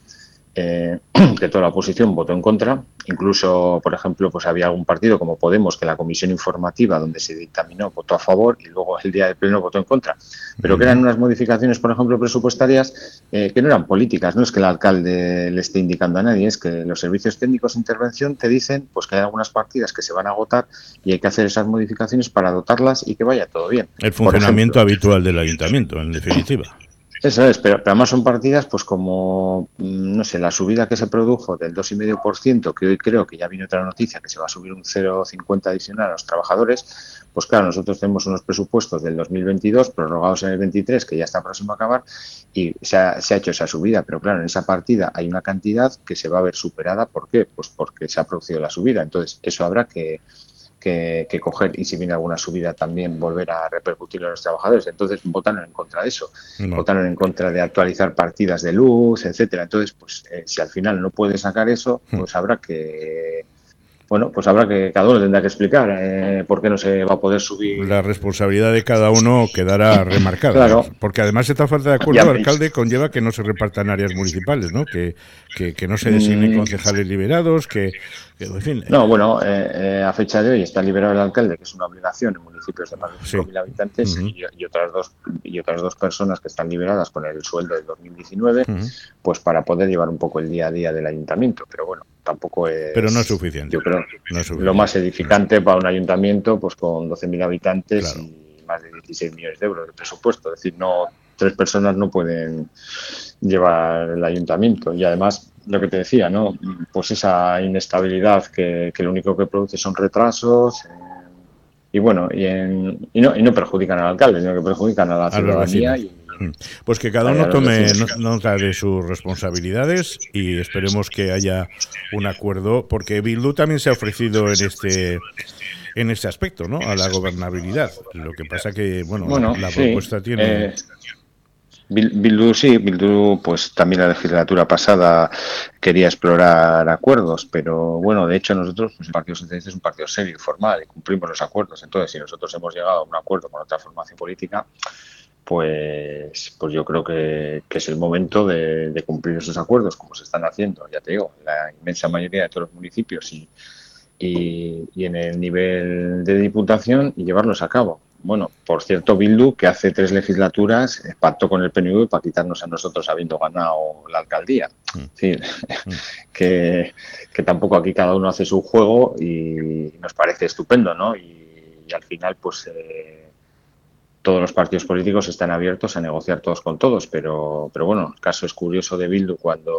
L: eh, que toda la oposición votó en contra. Incluso, por ejemplo, pues había algún partido como Podemos que la comisión informativa donde se dictaminó votó a favor y luego el día del pleno votó en contra. Pero que eran unas modificaciones, por ejemplo, presupuestarias eh, que no eran políticas. No es que el alcalde le esté indicando a nadie, es que los servicios técnicos de intervención te dicen pues que hay algunas partidas que se van a agotar y hay que hacer esas modificaciones para dotarlas y que vaya todo bien.
K: El funcionamiento habitual del ayuntamiento, en definitiva.
L: Eso es, pero, además son partidas, pues como, mm, no sé, la subida que se produjo del 2,5%, que hoy creo que ya viene otra noticia, que se va a subir un 0,50 adicional a los trabajadores, pues claro, nosotros tenemos unos presupuestos del 2022 prorrogados en el 23, que ya está próximo a acabar, y se ha hecho esa subida, pero claro, en esa partida hay una cantidad que se va a ver superada, ¿por qué? Pues porque se ha producido la subida, entonces eso habrá que que, coger y si viene alguna subida también volver a repercutirlo en los trabajadores. Entonces votaron en contra de eso, votaron en contra de actualizar partidas de luz, etcétera. Entonces, pues eh, si al final no puede sacar eso, hmm. pues habrá que bueno, pues habrá que, cada uno tendrá que explicar eh, por qué no se va a poder subir.
K: La responsabilidad de cada uno quedará remarcada. Claro. Porque además esta falta de acuerdo al alcalde conlleva que no se repartan áreas municipales, ¿no? Que, que, no se designen mm. concejales liberados, que, en fin.
L: No, bueno, eh, eh, a fecha de hoy está liberado el alcalde, que es una obligación en municipios de más de 5.000 habitantes, y, otras dos, y otras dos personas que están liberadas con el sueldo del 2019, pues para poder llevar un poco el día a día del ayuntamiento. Pero bueno, tampoco es...
K: Pero no es suficiente.
L: Yo creo lo más edificante para un ayuntamiento pues con 12.000 habitantes y más de 16 millones de euros de presupuesto. Es decir, no tres personas no pueden llevar el ayuntamiento. Y además, lo que te decía, ¿no? Pues esa inestabilidad que, lo único que produce son retrasos. Eh, y bueno, y, y, no, y no perjudican al alcalde, sino que perjudican a la ciudadanía y.
K: Pues que cada uno tome nota de sus responsabilidades y esperemos que haya un acuerdo, porque Bildu también se ha ofrecido en este en este aspecto, ¿no? A la gobernabilidad. Lo que pasa que, bueno, la propuesta tiene...
L: Eh, Bildu sí, Bildu pues también la legislatura pasada quería explorar acuerdos, pero bueno, de hecho nosotros, pues, el Partido Socialista es un partido serio y formal y cumplimos los acuerdos. Entonces, si nosotros hemos llegado a un acuerdo con otra formación política, pues, pues yo creo que, es el momento de, cumplir esos acuerdos, como se están haciendo, ya te digo, la inmensa mayoría de todos los municipios y, y, en el nivel de diputación y llevarlos a cabo. Bueno, por cierto, Bildu, que hace tres legislaturas pactó con el PNV para quitarnos a nosotros habiendo ganado la alcaldía. Mm. mm. que, que, tampoco aquí cada uno hace su juego y nos parece estupendo, ¿no? Y, al final, pues... Eh, todos los partidos políticos están abiertos a negociar todos con todos, pero, pero bueno, el caso es curioso de Bildu cuando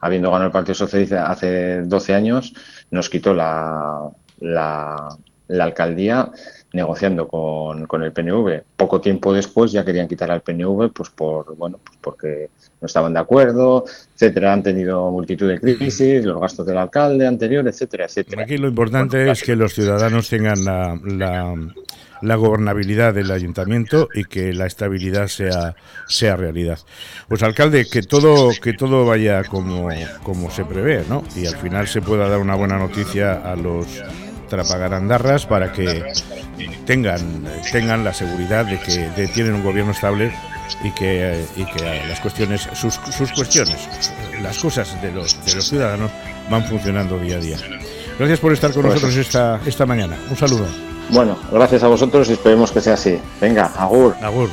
L: habiendo ganado el Partido Socialista hace 12 años, nos quitó la, la, la alcaldía negociando con, con, el PNV. Poco tiempo después ya querían quitar al PNV, pues por bueno, pues porque no estaban de acuerdo, etcétera. Han tenido multitud de crisis, los gastos del alcalde anterior, etcétera, etcétera.
K: Aquí lo importante es que los ciudadanos tengan la, la, la, gobernabilidad del ayuntamiento y que la estabilidad sea, sea realidad. Pues alcalde, que todo, que todo vaya como, como se prevé, ¿no? Y al final se pueda dar una buena noticia a los para que tengan, tengan la seguridad de que tienen un gobierno estable y que, y que las cuestiones, sus, sus cuestiones, las cosas de los, de los ciudadanos van funcionando día a día. Gracias por estar con
L: Pues-
K: nosotros esta, esta mañana. Un saludo.
L: Bueno, gracias a vosotros y esperemos que sea así. Venga, agur.
K: Agur.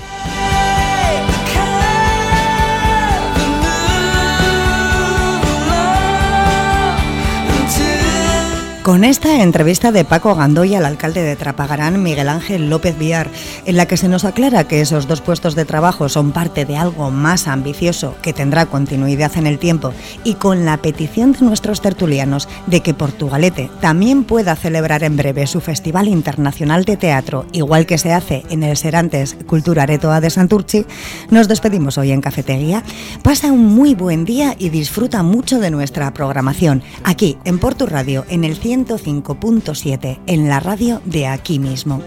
A: Con esta entrevista de Paco Gandoy al alcalde de Trapagarán, Miguel Ángel López Villar, en la que se nos aclara que esos dos puestos de trabajo son parte de algo más ambicioso que tendrá continuidad en el tiempo y con la petición de nuestros tertulianos de que Portugalete también pueda celebrar en breve su Festival Internacional de Teatro, igual que se hace en el Serantes Culturaretoa de Santurchi, nos despedimos hoy en Cafetería. Pasa un muy buen día y disfruta mucho de nuestra programación aquí en Portu Radio en el 105.7 en la radio de aquí mismo.